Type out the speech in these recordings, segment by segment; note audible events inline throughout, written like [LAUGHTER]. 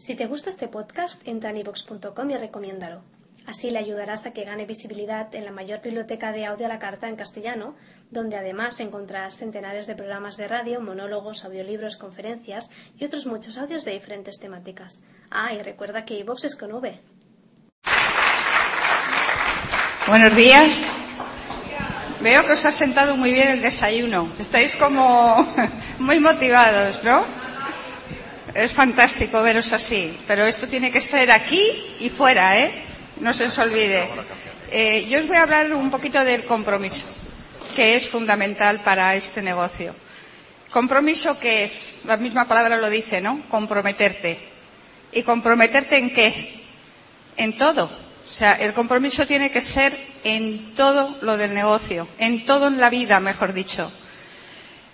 Si te gusta este podcast, entra en ivox.com y recomiéndalo. Así le ayudarás a que gane visibilidad en la mayor biblioteca de audio a la carta en castellano, donde además encontrarás centenares de programas de radio, monólogos, audiolibros, conferencias y otros muchos audios de diferentes temáticas. Ah, y recuerda que iVox es con V. Buenos días. Veo que os ha sentado muy bien el desayuno. Estáis como [LAUGHS] muy motivados, ¿no? Es fantástico veros así, pero esto tiene que ser aquí y fuera, ¿eh? No se os olvide. Eh, yo os voy a hablar un poquito del compromiso, que es fundamental para este negocio. Compromiso que es, la misma palabra lo dice, ¿no? Comprometerte. ¿Y comprometerte en qué? En todo. O sea, el compromiso tiene que ser en todo lo del negocio, en todo en la vida, mejor dicho.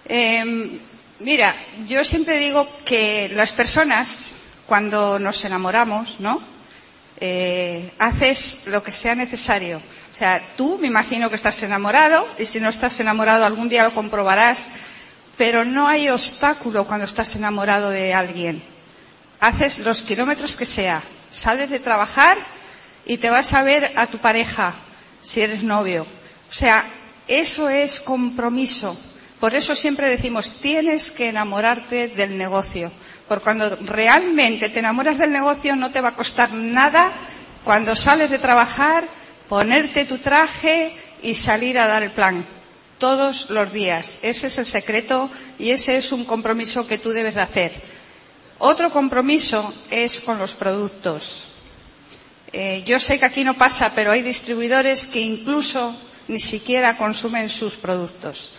Eh, mira, yo siempre digo que las personas, cuando nos enamoramos, ¿no? Eh, haces lo que sea necesario. O sea, tú me imagino que estás enamorado y si no estás enamorado algún día lo comprobarás, pero no hay obstáculo cuando estás enamorado de alguien. Haces los kilómetros que sea, sales de trabajar y te vas a ver a tu pareja si eres novio. O sea, eso es compromiso. Por eso siempre decimos, tienes que enamorarte del negocio. Porque cuando realmente te enamoras del negocio no te va a costar nada cuando sales de trabajar, ponerte tu traje y salir a dar el plan. Todos los días. Ese es el secreto y ese es un compromiso que tú debes de hacer. Otro compromiso es con los productos. Eh, yo sé que aquí no pasa, pero hay distribuidores que incluso ni siquiera consumen sus productos.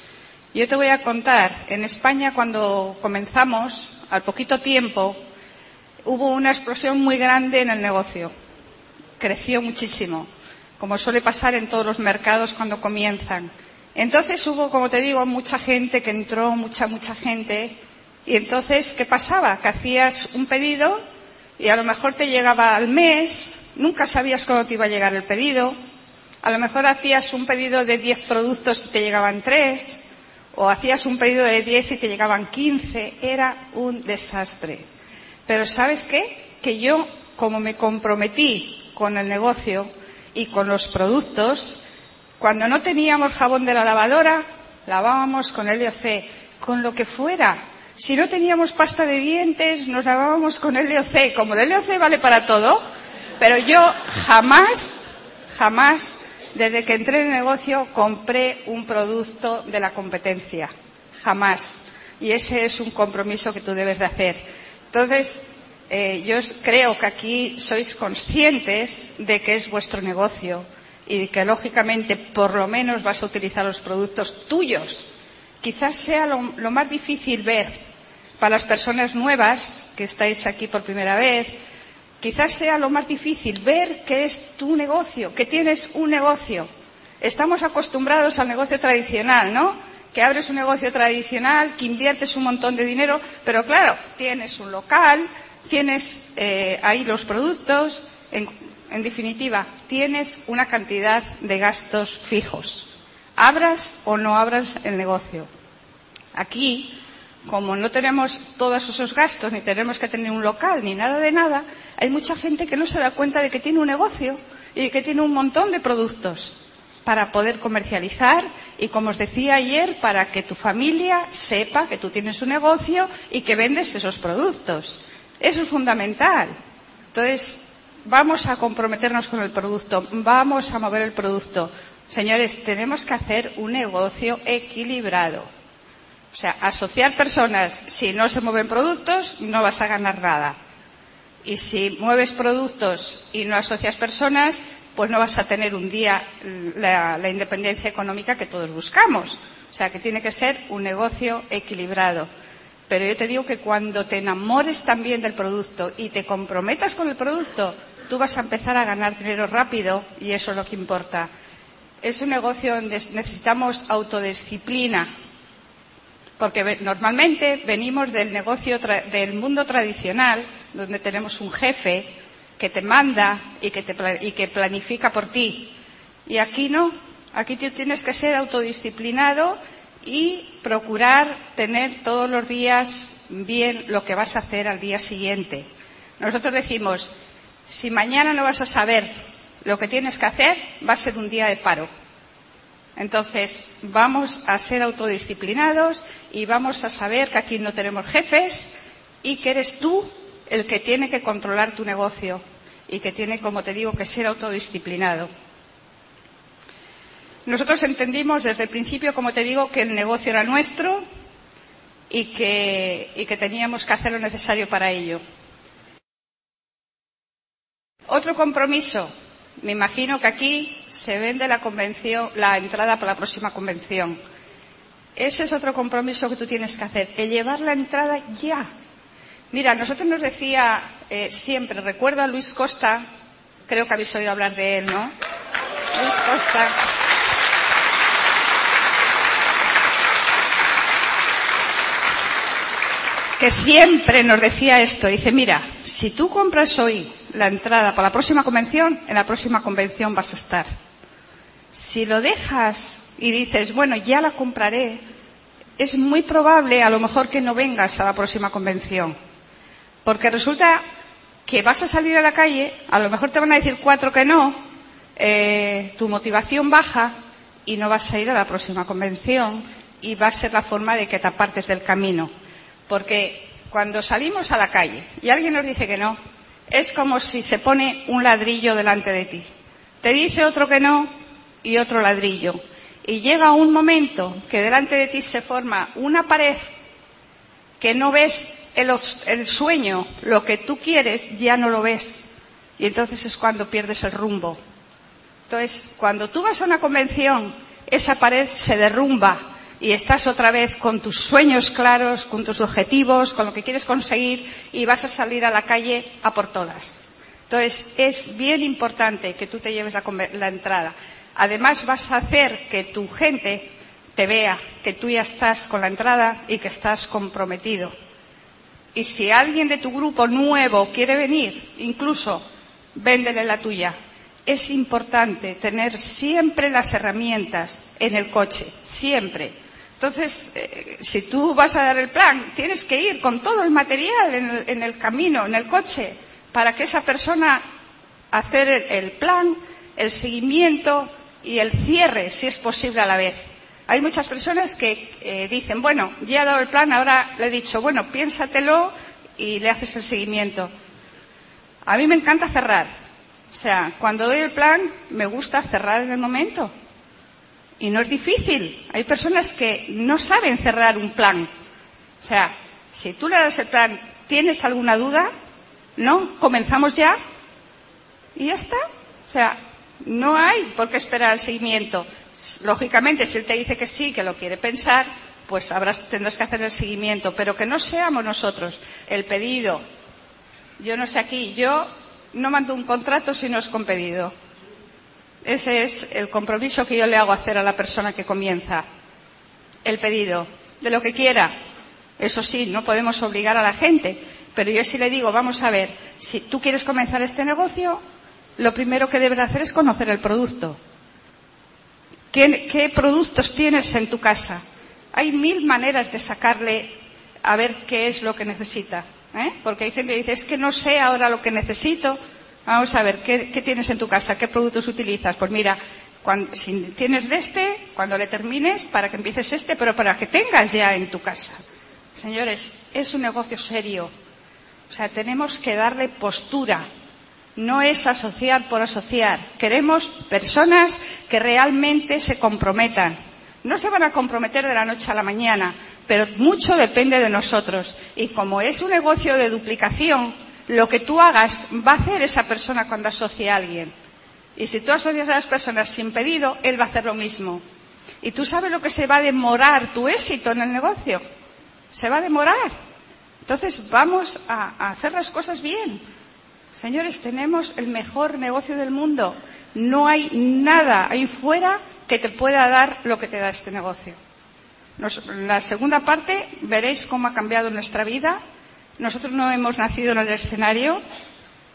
Yo te voy a contar, en España cuando comenzamos, al poquito tiempo, hubo una explosión muy grande en el negocio. Creció muchísimo, como suele pasar en todos los mercados cuando comienzan. Entonces hubo, como te digo, mucha gente que entró, mucha, mucha gente. Y entonces, ¿qué pasaba? Que hacías un pedido y a lo mejor te llegaba al mes, nunca sabías cuándo te iba a llegar el pedido. A lo mejor hacías un pedido de 10 productos y te llegaban 3 o hacías un pedido de 10 y te llegaban 15, era un desastre. Pero ¿sabes qué? Que yo, como me comprometí con el negocio y con los productos, cuando no teníamos jabón de la lavadora, lavábamos con LOC, con lo que fuera. Si no teníamos pasta de dientes, nos lavábamos con LOC. Como el LOC vale para todo, pero yo jamás, jamás desde que entré en el negocio compré un producto de la competencia. Jamás. Y ese es un compromiso que tú debes de hacer. Entonces, eh, yo creo que aquí sois conscientes de que es vuestro negocio y que lógicamente por lo menos vas a utilizar los productos tuyos. Quizás sea lo más difícil ver para las personas nuevas que estáis aquí por primera vez, Quizás sea lo más difícil ver que es tu negocio, que tienes un negocio. Estamos acostumbrados al negocio tradicional, ¿no? Que abres un negocio tradicional, que inviertes un montón de dinero, pero claro, tienes un local, tienes eh, ahí los productos, en, en definitiva, tienes una cantidad de gastos fijos. Abras o no abras el negocio. Aquí como no tenemos todos esos gastos, ni tenemos que tener un local, ni nada de nada, hay mucha gente que no se da cuenta de que tiene un negocio y que tiene un montón de productos para poder comercializar y, como os decía ayer, para que tu familia sepa que tú tienes un negocio y que vendes esos productos. Eso es fundamental. Entonces, vamos a comprometernos con el producto, vamos a mover el producto. Señores, tenemos que hacer un negocio equilibrado o sea, asociar personas, si no se mueven productos, no vas a ganar nada. Y si mueves productos y no asocias personas, pues no vas a tener un día la, independencia económica que todos buscamos. O sea, que tiene que ser un negocio equilibrado. Pero yo te digo que cuando te enamores también del producto y te comprometas con el producto, tú vas a empezar a ganar dinero rápido y eso es lo que importa. Es un negocio donde necesitamos autodisciplina, porque normalmente venimos del negocio, del mundo tradicional, donde tenemos un jefe que te manda y que, te, y que planifica por ti. Y aquí no, aquí tienes que ser autodisciplinado y procurar tener todos los días bien lo que vas a hacer al día siguiente. Nosotros decimos, si mañana no vas a saber lo que tienes que hacer, va a ser un día de paro. Entonces, vamos a ser autodisciplinados y vamos a saber que aquí no tenemos jefes y que eres tú el que tiene que controlar tu negocio y que tiene, como te digo, que ser autodisciplinado. Nosotros entendimos desde el principio, como te digo, que el negocio era nuestro y que, y que teníamos que hacer lo necesario para ello. Otro compromiso. Me imagino que aquí se vende la convención, la entrada para la próxima convención. Ese es otro compromiso que tú tienes que hacer, el llevar la entrada ya. Mira, nosotros nos decía eh, siempre, recuerdo a Luis Costa, creo que habéis oído hablar de él, ¿no? Luis Costa. Que siempre nos decía esto, dice, mira, si tú compras hoy la entrada para la próxima convención, en la próxima convención vas a estar. Si lo dejas y dices, bueno, ya la compraré, es muy probable a lo mejor que no vengas a la próxima convención. Porque resulta que vas a salir a la calle, a lo mejor te van a decir cuatro que no, eh, tu motivación baja y no vas a ir a la próxima convención y va a ser la forma de que te apartes del camino. Porque cuando salimos a la calle y alguien nos dice que no, es como si se pone un ladrillo delante de ti. Te dice otro que no y otro ladrillo. Y llega un momento que delante de ti se forma una pared que no ves el, sueño, lo que tú quieres, ya no lo ves. Y entonces es cuando pierdes el rumbo. Entonces, cuando tú vas a una convención, esa pared se derrumba y estás otra vez con tus sueños claros, con tus objetivos, con lo que quieres conseguir y vas a salir a la calle a por todas. Entonces, es bien importante que tú te lleves la, entrada. Además, vas a hacer que tu gente te vea que tú ya estás con la entrada y que estás comprometido. Y si alguien de tu grupo nuevo quiere venir, incluso véndele la tuya. Es importante tener siempre las herramientas en el coche, siempre entonces, eh, si tú vas a dar el plan, tienes que ir con todo el material en el, en el camino, en el coche, para que esa persona hacer el, plan, el seguimiento y el cierre, si es posible a la vez. Hay muchas personas que eh, dicen, bueno, ya he dado el plan, ahora le he dicho, bueno, piénsatelo y le haces el seguimiento. A mí me encanta cerrar. O sea, cuando doy el plan, me gusta cerrar en el momento. Y no es difícil. Hay personas que no saben cerrar un plan. O sea, si tú le das el plan, ¿tienes alguna duda? ¿No? ¿Comenzamos ya? Y ya está. O sea, no hay por qué esperar el seguimiento. Lógicamente, si él te dice que sí, que lo quiere pensar, pues habrás, tendrás que hacer el seguimiento. Pero que no seamos nosotros el pedido. Yo no sé aquí, yo no mando un contrato si no es con pedido. Ese es el compromiso que yo le hago hacer a la persona que comienza. El pedido, de lo que quiera. Eso sí, no podemos obligar a la gente, pero yo sí le digo, vamos a ver, si tú quieres comenzar este negocio, lo primero que debes hacer es conocer el producto. ¿Qué, productos tienes en tu casa? Hay mil maneras de sacarle a ver qué es lo que necesita. ¿eh? Porque hay gente que dice, es que no sé ahora lo que necesito, Vamos a ver, ¿qué, ¿qué, tienes en tu casa? ¿Qué productos utilizas? Pues mira, cuando, si tienes de este, cuando le termines, para que empieces este, pero para que tengas ya en tu casa. Señores, es un negocio serio. O sea, tenemos que darle postura. No es asociar por asociar. Queremos personas que realmente se comprometan. No se van a comprometer de la noche a la mañana, pero mucho depende de nosotros. Y como es un negocio de duplicación, lo que tú hagas va a hacer esa persona cuando asocie a alguien. Y si tú asocias a las personas sin pedido, él va a hacer lo mismo. Y tú sabes lo que se va a demorar tu éxito en el negocio. Se va a demorar. Entonces vamos a, hacer las cosas bien. Señores, tenemos el mejor negocio del mundo. No hay nada ahí fuera que te pueda dar lo que te da este negocio. Nos, la segunda parte veréis cómo ha cambiado nuestra vida nosotros no hemos nacido en el escenario.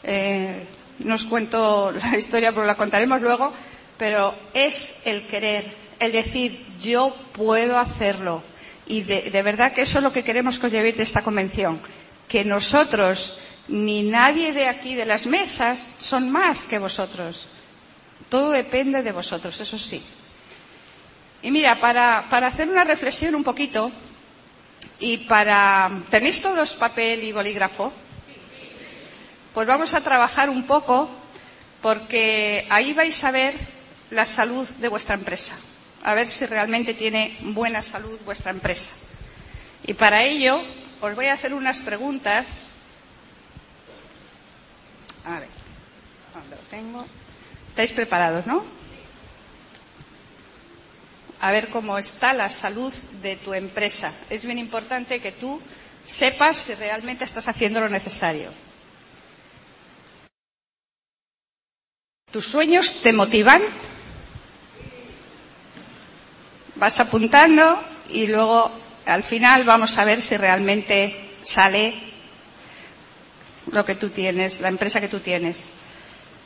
Eh, no os cuento la [LAUGHS] historia, pero la contaremos luego. Pero es el querer, el decir, yo puedo hacerlo. Y de, verdad que eso es lo que queremos que de esta convención. Que nosotros ni nadie de aquí de las mesas son más que vosotros. Todo depende de vosotros, eso sí. Y mira, para hacer una reflexión un poquito, y para... ¿Tenéis todos papel y bolígrafo? Pues vamos a trabajar un poco porque ahí vais a ver la salud de vuestra empresa, a ver si realmente tiene buena salud vuestra empresa. Y para ello os voy a hacer unas preguntas. A ver, ¿dónde lo tengo? ¿Estáis preparados, no? A ver cómo está la salud de tu empresa. Es bien importante que tú sepas si realmente estás haciendo lo necesario. ¿Tus sueños te motivan? Vas apuntando y luego al final vamos a ver si realmente sale lo que tú tienes, la empresa que tú tienes.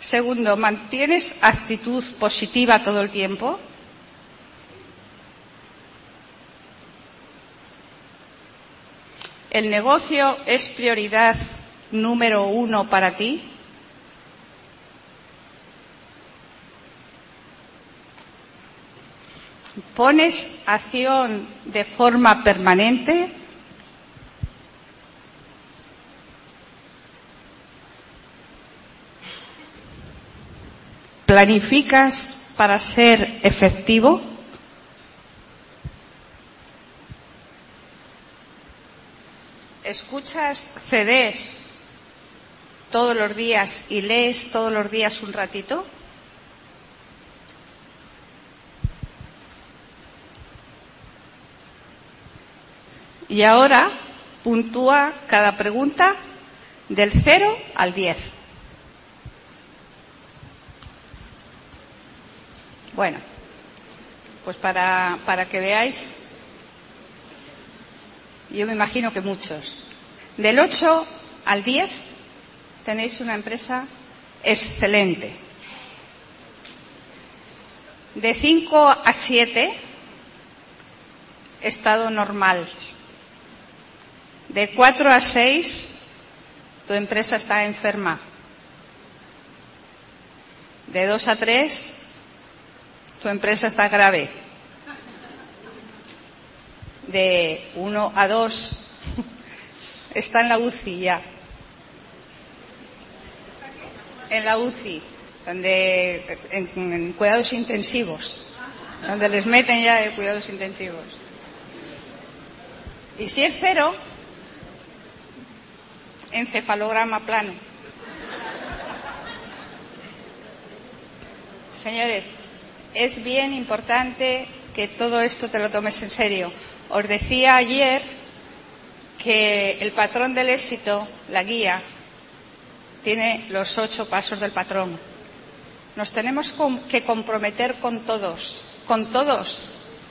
Segundo, ¿mantienes actitud positiva todo el tiempo? ¿El negocio es prioridad número uno para ti? ¿Pones acción de forma permanente? ¿Planificas para ser efectivo? ¿Escuchas CDs todos los días y lees todos los días un ratito? Y ahora puntúa cada pregunta del 0 al 10. Bueno, pues para, para que veáis, yo me imagino que muchos. Del 8 al 10 tenéis una empresa excelente. De 5 a 7, estado normal. De 4 a 6, tu empresa está enferma. De 2 a 3, tu empresa está grave. De 1 a 2, está en la UCI ya. En la UCI, donde, en, en cuidados intensivos, donde les meten ya de cuidados intensivos. Y si es cero, encefalograma plano. Señores, es bien importante que todo esto te lo tomes en serio. Os decía ayer que el patrón del éxito, la guía, tiene los ocho pasos del patrón. Nos tenemos que comprometer con todos, con todos.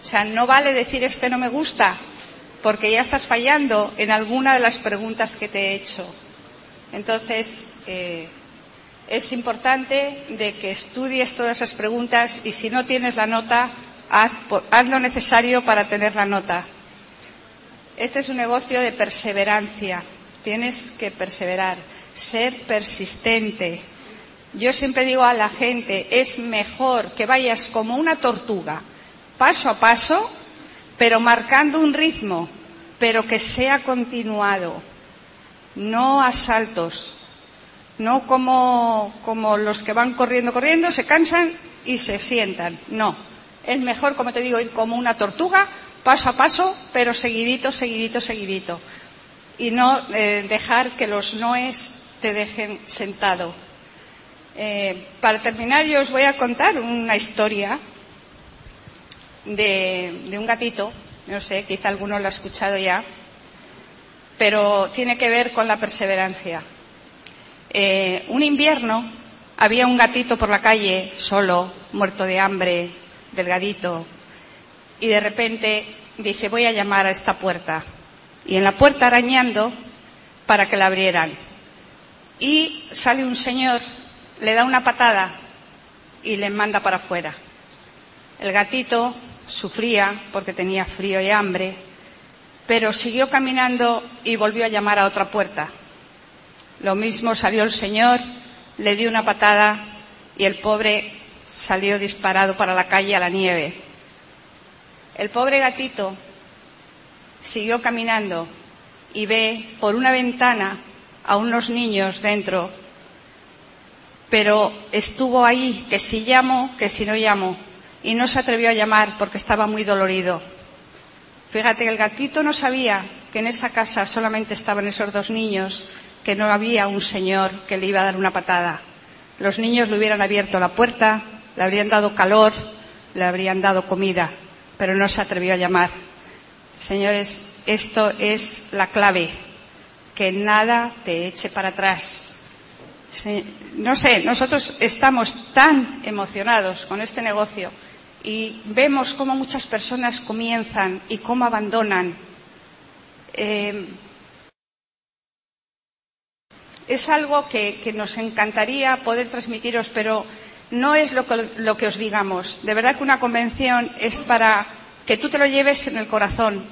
O sea, no vale decir este no me gusta, porque ya estás fallando en alguna de las preguntas que te he hecho. Entonces, eh, es importante de que estudies todas esas preguntas y si no tienes la nota, haz, haz lo necesario para tener la nota. Este es un negocio de perseverancia. Tienes que perseverar, ser persistente. Yo siempre digo a la gente, es mejor que vayas como una tortuga, paso a paso, pero marcando un ritmo, pero que sea continuado, no a saltos, no como, como los que van corriendo, corriendo, se cansan y se sientan. No, es mejor, como te digo, ir como una tortuga, paso a paso, pero seguidito, seguidito, seguidito. Y no eh, dejar que los noes te dejen sentado. Eh, para terminar, yo os voy a contar una historia de, un gatito, no sé, quizá alguno lo ha escuchado ya, pero tiene que ver con la perseverancia. Eh, un invierno había un gatito por la calle, solo, muerto de hambre, delgadito, y de repente dice, voy a llamar a esta puerta. Y en la puerta arañando para que la abrieran. Y sale un señor, le da una patada y le manda para afuera. El gatito sufría porque tenía frío y hambre, pero siguió caminando y volvió a llamar a otra puerta. Lo mismo salió el señor, le dio una patada y el pobre salió disparado para la calle a la nieve. El pobre gatito siguió caminando y ve por una ventana a unos niños dentro, pero estuvo ahí, que si llamo, que si no llamo, y no se atrevió a llamar porque estaba muy dolorido. Fíjate, el gatito no sabía que en esa casa solamente estaban esos dos niños, que no había un señor que le iba a dar una patada. Los niños le hubieran abierto la puerta, le habrían dado calor, le habrían dado comida, pero no se atrevió a llamar. Señores, esto es la clave, que nada te eche para atrás. No sé, nosotros estamos tan emocionados con este negocio y vemos cómo muchas personas comienzan y cómo abandonan. Eh, es algo que, nos encantaría poder transmitiros, pero no es lo que, lo que, os digamos. De verdad que una convención es para que tú te lo lleves en el corazón,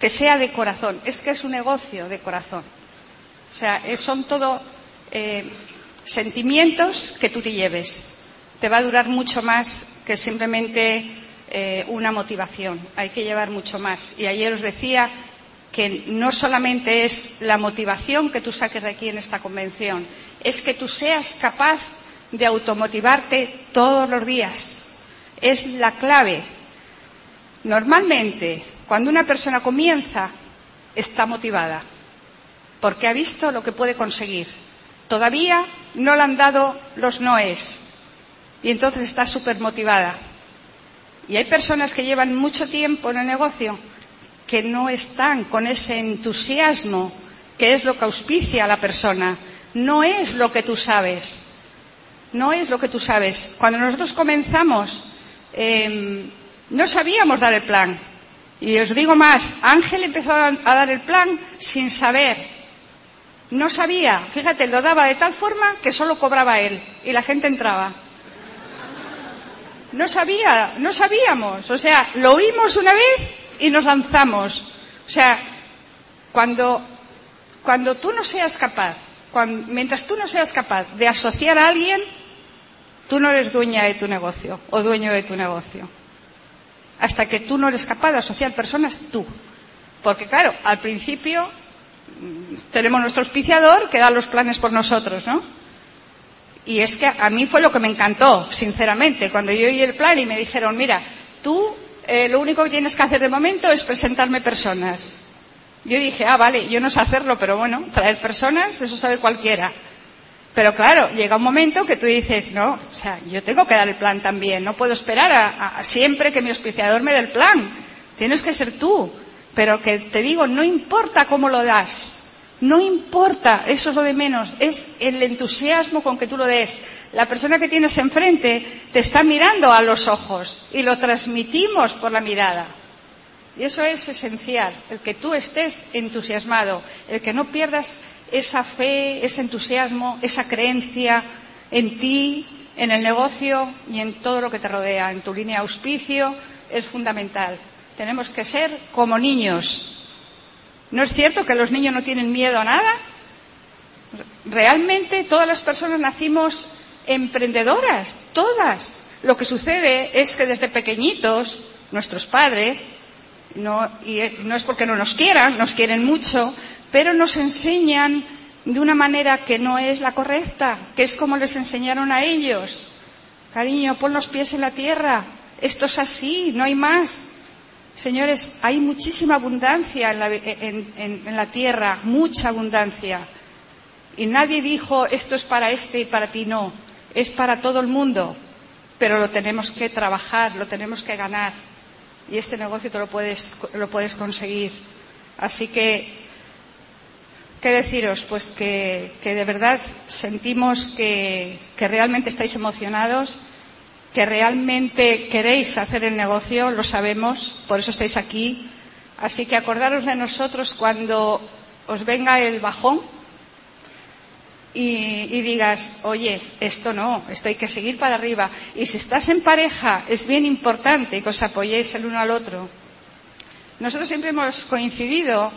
que sea de corazón. Es que es un negocio de corazón. O sea, son todo eh, sentimientos que tú te lleves. Te va a durar mucho más que simplemente eh, una motivación. Hay que llevar mucho más. Y ayer os decía que no solamente es la motivación que tú saques de aquí en esta convención, es que tú seas capaz de automotivarte todos los días. Es la clave Normalmente, cuando una persona comienza, está motivada, porque ha visto lo que puede conseguir. Todavía no le han dado los noes, y entonces está súper motivada. Y hay personas que llevan mucho tiempo en el negocio que no están con ese entusiasmo que es lo que auspicia a la persona. No es lo que tú sabes. No es lo que tú sabes. Cuando nosotros comenzamos, eh, no sabíamos dar el plan. Y os digo más, Ángel empezó a dar el plan sin saber. No sabía, fíjate, lo daba de tal forma que solo cobraba él y la gente entraba. No sabía, no sabíamos. O sea, lo oímos una vez y nos lanzamos. O sea, cuando, cuando tú no seas capaz, mientras tú no seas capaz de asociar a alguien, tú no eres dueña de tu negocio o dueño de tu negocio hasta que tú no eres capaz de asociar personas tú. Porque claro, al principio mm, tenemos nuestro auspiciador que da los planes por nosotros, ¿no? Y es que a mí fue lo que me encantó, sinceramente, cuando yo oí el plan y me dijeron, mira, tú eh, lo único que tienes que hacer de momento es presentarme personas. Yo dije, ah, vale, yo no sé hacerlo, pero bueno, traer personas, eso sabe cualquiera. Pero claro, llega un momento que tú dices, no, o sea, yo tengo que dar el plan también, no puedo esperar a, siempre que mi auspiciador me dé el plan. Tienes que ser tú. Pero que te digo, no importa cómo lo das, no importa, eso es lo de menos, es el entusiasmo con que tú lo des. La persona que tienes enfrente te está mirando a los ojos y lo transmitimos por la mirada. Y eso es esencial, el que tú estés entusiasmado, el que no pierdas esa fe, ese entusiasmo, esa creencia en ti, en el negocio y en todo lo que te rodea, en tu línea de auspicio, es fundamental. Tenemos que ser como niños. ¿No es cierto que los niños no tienen miedo a nada? Realmente todas las personas nacimos emprendedoras, todas. Lo que sucede es que desde pequeñitos nuestros padres, no, y no es porque no nos quieran, nos quieren mucho, pero nos enseñan de una manera que no es la correcta, que es como les enseñaron a ellos. Cariño, pon los pies en la tierra, esto es así, no hay más. Señores, hay muchísima abundancia en la, en, la tierra, mucha abundancia. Y nadie dijo esto es para este y para ti, no, es para todo el mundo. Pero lo tenemos que trabajar, lo tenemos que ganar. Y este negocio te lo puedes, lo puedes conseguir. Así que ¿Qué deciros? Pues que, de verdad sentimos que, que, realmente estáis emocionados, que realmente queréis hacer el negocio, lo sabemos, por eso estáis aquí. Así que acordaros de nosotros cuando os venga el bajón y, y digas, oye, esto no, esto hay que seguir para arriba. Y si estás en pareja, es bien importante que os apoyéis el uno al otro. Nosotros siempre hemos coincidido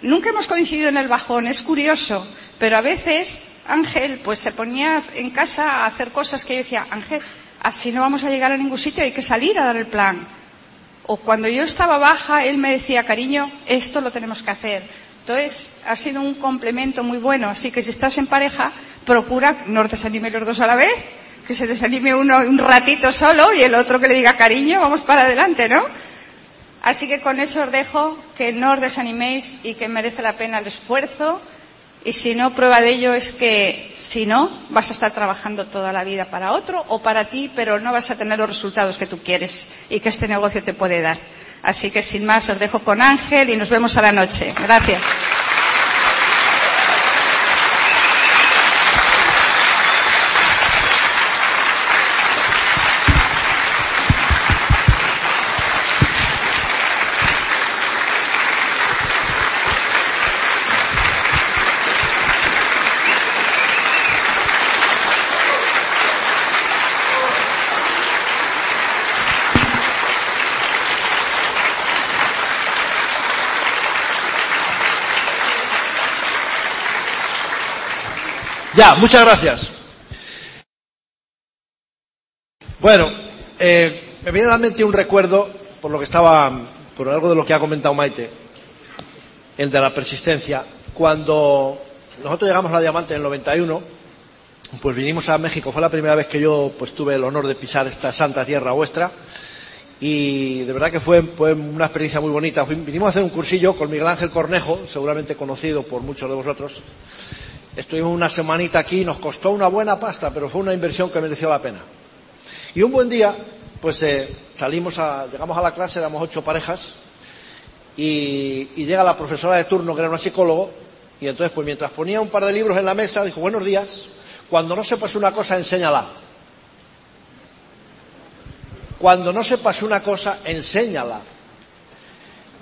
Nunca hemos coincidido en el bajón, es curioso, Pero a veces Ángel pues se ponía en casa a hacer cosas que yo decía, Ángel, así no vamos a llegar a ningún sitio, hay que salir a dar el plan. O cuando yo estaba baja, él me decía, cariño, esto lo tenemos que hacer. Entonces, ha sido un complemento muy bueno. Así que si estás en pareja, procura no desanime los dos a la vez, que se desanime uno un ratito solo y el otro que le diga cariño, vamos para adelante, ¿no? Así que con eso os dejo que no os desaniméis y que merece la pena el esfuerzo. Y si no, prueba de ello es que si no, vas a estar trabajando toda la vida para otro o para ti, pero no vas a tener los resultados que tú quieres y que este negocio te puede dar. Así que sin más, os dejo con Ángel y nos vemos a la noche. Gracias. Ya, muchas gracias. Bueno, eh, me viene a la mente un recuerdo por lo que estaba, por algo de lo que ha comentado Maite, el de la persistencia. Cuando nosotros llegamos a la Diamante en el 91, pues vinimos a México. Fue la primera vez que yo pues tuve el honor de pisar esta santa tierra vuestra y de verdad que fue, fue, una experiencia muy bonita. Vinimos a hacer un cursillo con Miguel Ángel Cornejo, seguramente conocido por muchos de vosotros, Estuvimos una semanita aquí, nos costó una buena pasta, pero fue una inversión que mereció la pena. Y un buen día, pues eh, salimos a, llegamos a la clase, éramos ocho parejas, y, llega la profesora de turno, que era una psicólogo, y entonces, pues mientras ponía un par de libros en la mesa, dijo, buenos días, cuando no sepas una cosa, enséñala. Cuando no sepas una cosa, enséñala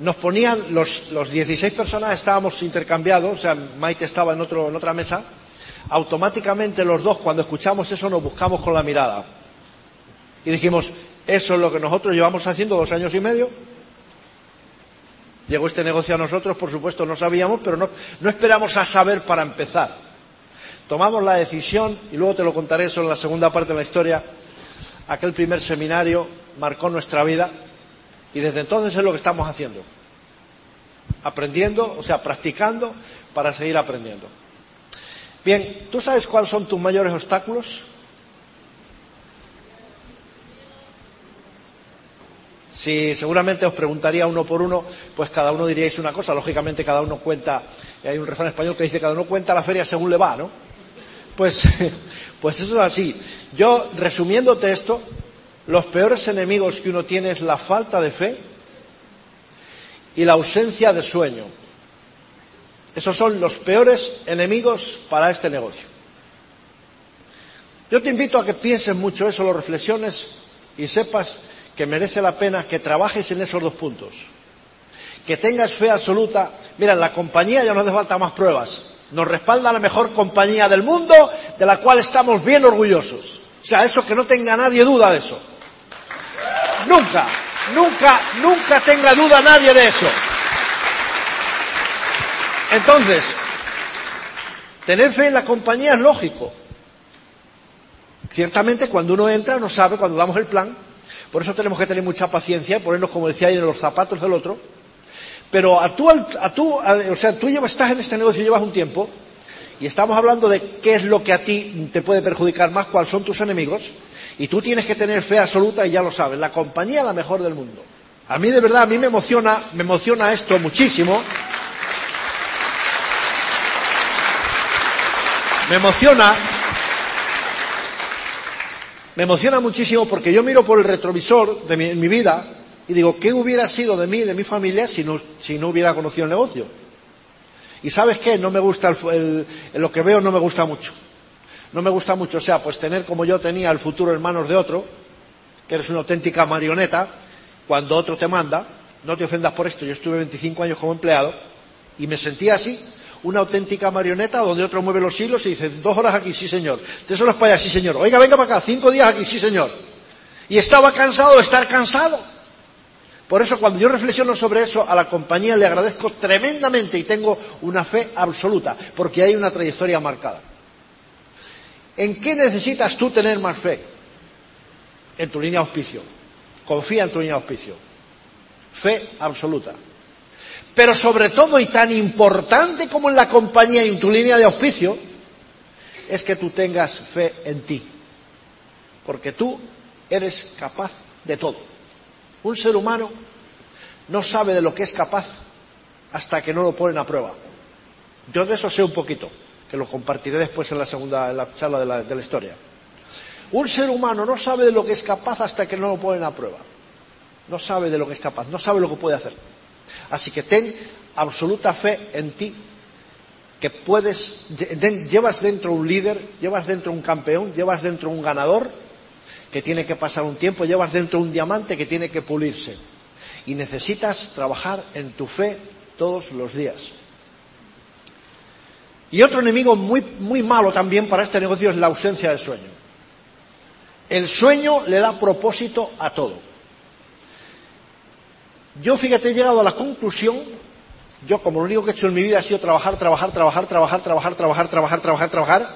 nos ponían, los, los 16 personas estábamos intercambiados, o sea, Maite estaba en, otro, en otra mesa, automáticamente los dos, cuando escuchamos eso, nos buscamos con la mirada. Y dijimos, eso es lo que nosotros llevamos haciendo dos años y medio. Llegó este negocio a nosotros, por supuesto, no sabíamos, pero no, no esperamos a saber para empezar. Tomamos la decisión, y luego te lo contaré eso en la segunda parte de la historia, aquel primer seminario marcó nuestra vida y desde entonces es lo que estamos haciendo. Aprendiendo, o sea, practicando para seguir aprendiendo. Bien, ¿tú sabes cuáles son tus mayores obstáculos? Si seguramente os preguntaría uno por uno, pues cada uno diríais una cosa. Lógicamente cada uno cuenta, hay un refrán español que dice cada uno cuenta la feria según le va, ¿no? Pues, [LAUGHS] pues eso es así. Yo, resumiéndote esto, los peores enemigos que uno tiene es la falta de fe y la ausencia de sueño. Esos son los peores enemigos para este negocio. Yo te invito a que pienses mucho eso, lo reflexiones y sepas que merece la pena que trabajes en esos dos puntos. Que tengas fe absoluta. Mira, la compañía ya no hace falta más pruebas. Nos respalda la mejor compañía del mundo, de la cual estamos bien orgullosos. O sea, eso que no tenga nadie duda de eso. Nunca, nunca, nunca tenga duda nadie de eso. Entonces, tener fe en la compañía es lógico. Ciertamente cuando uno entra no sabe, cuando damos el plan, por eso tenemos que tener mucha paciencia, ponernos, como decía, en los zapatos del otro. Pero a tú, a tú o sea, tú estás en este negocio, llevas un tiempo, y estamos hablando de qué es lo que a ti te puede perjudicar más, cuáles son tus enemigos, y tú tienes que tener fe absoluta y ya lo sabes, la compañía la mejor del mundo. A mí de verdad, a mí me emociona, me emociona esto muchísimo. Me emociona, me emociona muchísimo porque yo miro por el retrovisor de mi, vida y digo, ¿qué hubiera sido de mí, de mi familia, si no, hubiera conocido el negocio? Y sabes qué, no me gusta lo que veo, no me gusta mucho no me gusta mucho, o sea, pues tener como yo tenía el futuro en manos de otro, que eres una auténtica marioneta, cuando otro te manda, no te ofendas por esto, yo estuve 25 años como empleado y me sentía así, una auténtica marioneta donde otro mueve los hilos y dice, dos horas aquí, sí señor, tres horas para allá, sí señor, oiga, venga para acá, cinco días aquí, sí señor. Y estaba cansado de estar cansado. Por eso cuando yo reflexiono sobre eso, a la compañía le agradezco tremendamente y tengo una fe absoluta, porque hay una trayectoria marcada. ¿En qué necesitas tú tener más fe? En tu línea de auspicio. Confía en tu línea de auspicio. Fe absoluta. Pero sobre todo y tan importante como en la compañía y en tu línea de auspicio, es que tú tengas fe en ti. Porque tú eres capaz de todo. Un ser humano no sabe de lo que es capaz hasta que no lo ponen a prueba. Yo de eso sé un poquito, que lo compartiré después en la segunda en la charla de la, de la historia. Un ser humano no sabe de lo que es capaz hasta que no lo ponen a prueba. No sabe de lo que es capaz, no sabe lo que puede hacer. Así que ten absoluta fe en ti, que puedes, llevas dentro un líder, llevas dentro un campeón, llevas dentro un ganador, que tiene que pasar un tiempo, llevas dentro un diamante que tiene que pulirse. Y necesitas trabajar en tu fe todos los días. Y otro enemigo muy, muy malo también para este negocio es la ausencia del sueño. El sueño le da propósito a todo. Yo, fíjate, he llegado a la conclusión, yo como lo único que he hecho en mi vida ha sido trabajar, trabajar, trabajar, trabajar, trabajar, trabajar, trabajar, trabajar, trabajar,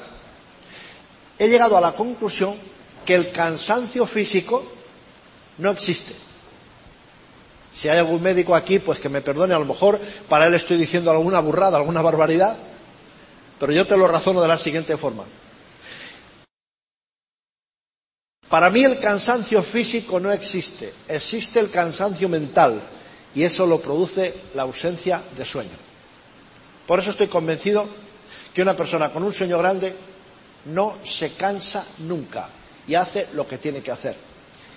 he llegado a la conclusión que el cansancio físico no existe. Si hay algún médico aquí, pues que me perdone, a lo mejor para él estoy diciendo alguna burrada, alguna barbaridad, pero yo te lo razono de la siguiente forma. Para mí el cansancio físico no existe, existe el cansancio mental y eso lo produce la ausencia de sueño. Por eso estoy convencido que una persona con un sueño grande no se cansa nunca, y hace lo que tiene que hacer.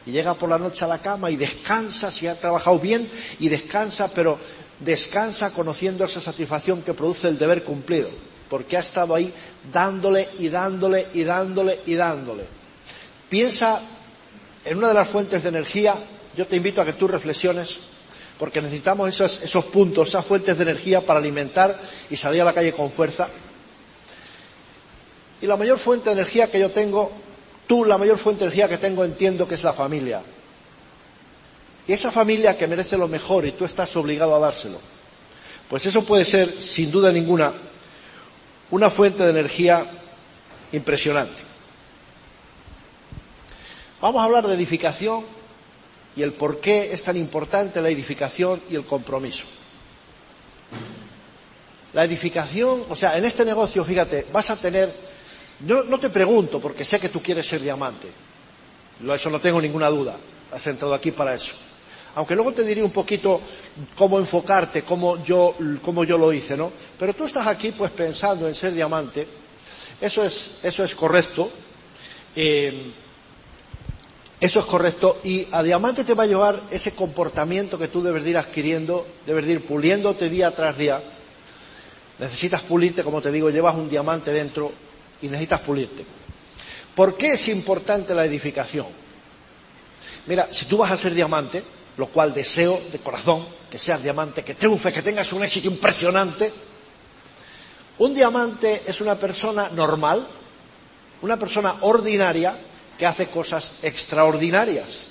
Y llega por la noche a la cama y descansa, si ha trabajado bien, y descansa, pero descansa conociendo esa satisfacción que produce el deber cumplido, porque ha estado ahí dándole y dándole y dándole y dándole. Piensa en una de las fuentes de energía, yo te invito a que tú reflexiones, porque necesitamos esos, puntos, esas fuentes de energía para alimentar y salir a la calle con fuerza. Y la mayor fuente de energía que yo tengo Tú, la mayor fuente de energía que tengo, entiendo que es la familia. Y esa familia que merece lo mejor y tú estás obligado a dárselo. Pues eso puede ser, sin duda ninguna, una fuente de energía impresionante. Vamos a hablar de edificación y el por qué es tan importante la edificación y el compromiso. La edificación, o sea, en este negocio, fíjate, vas a tener no, no te pregunto, porque sé que tú quieres ser diamante. Eso no tengo ninguna duda. Has entrado aquí para eso. Aunque luego te diré un poquito cómo enfocarte, cómo yo, cómo yo lo hice, ¿no? Pero tú estás aquí pues pensando en ser diamante. Eso es, eso es correcto. Eh, eso es correcto. Y a diamante te va a llevar ese comportamiento que tú debes ir adquiriendo, debes ir puliéndote día tras día. Necesitas pulirte, como te digo, llevas un diamante dentro y necesitas pulirte. ¿Por qué es importante la edificación? Mira, si tú vas a ser diamante, lo cual deseo de corazón que seas diamante, que triunfes, que tengas un éxito impresionante, un diamante es una persona normal, una persona ordinaria que hace cosas extraordinarias.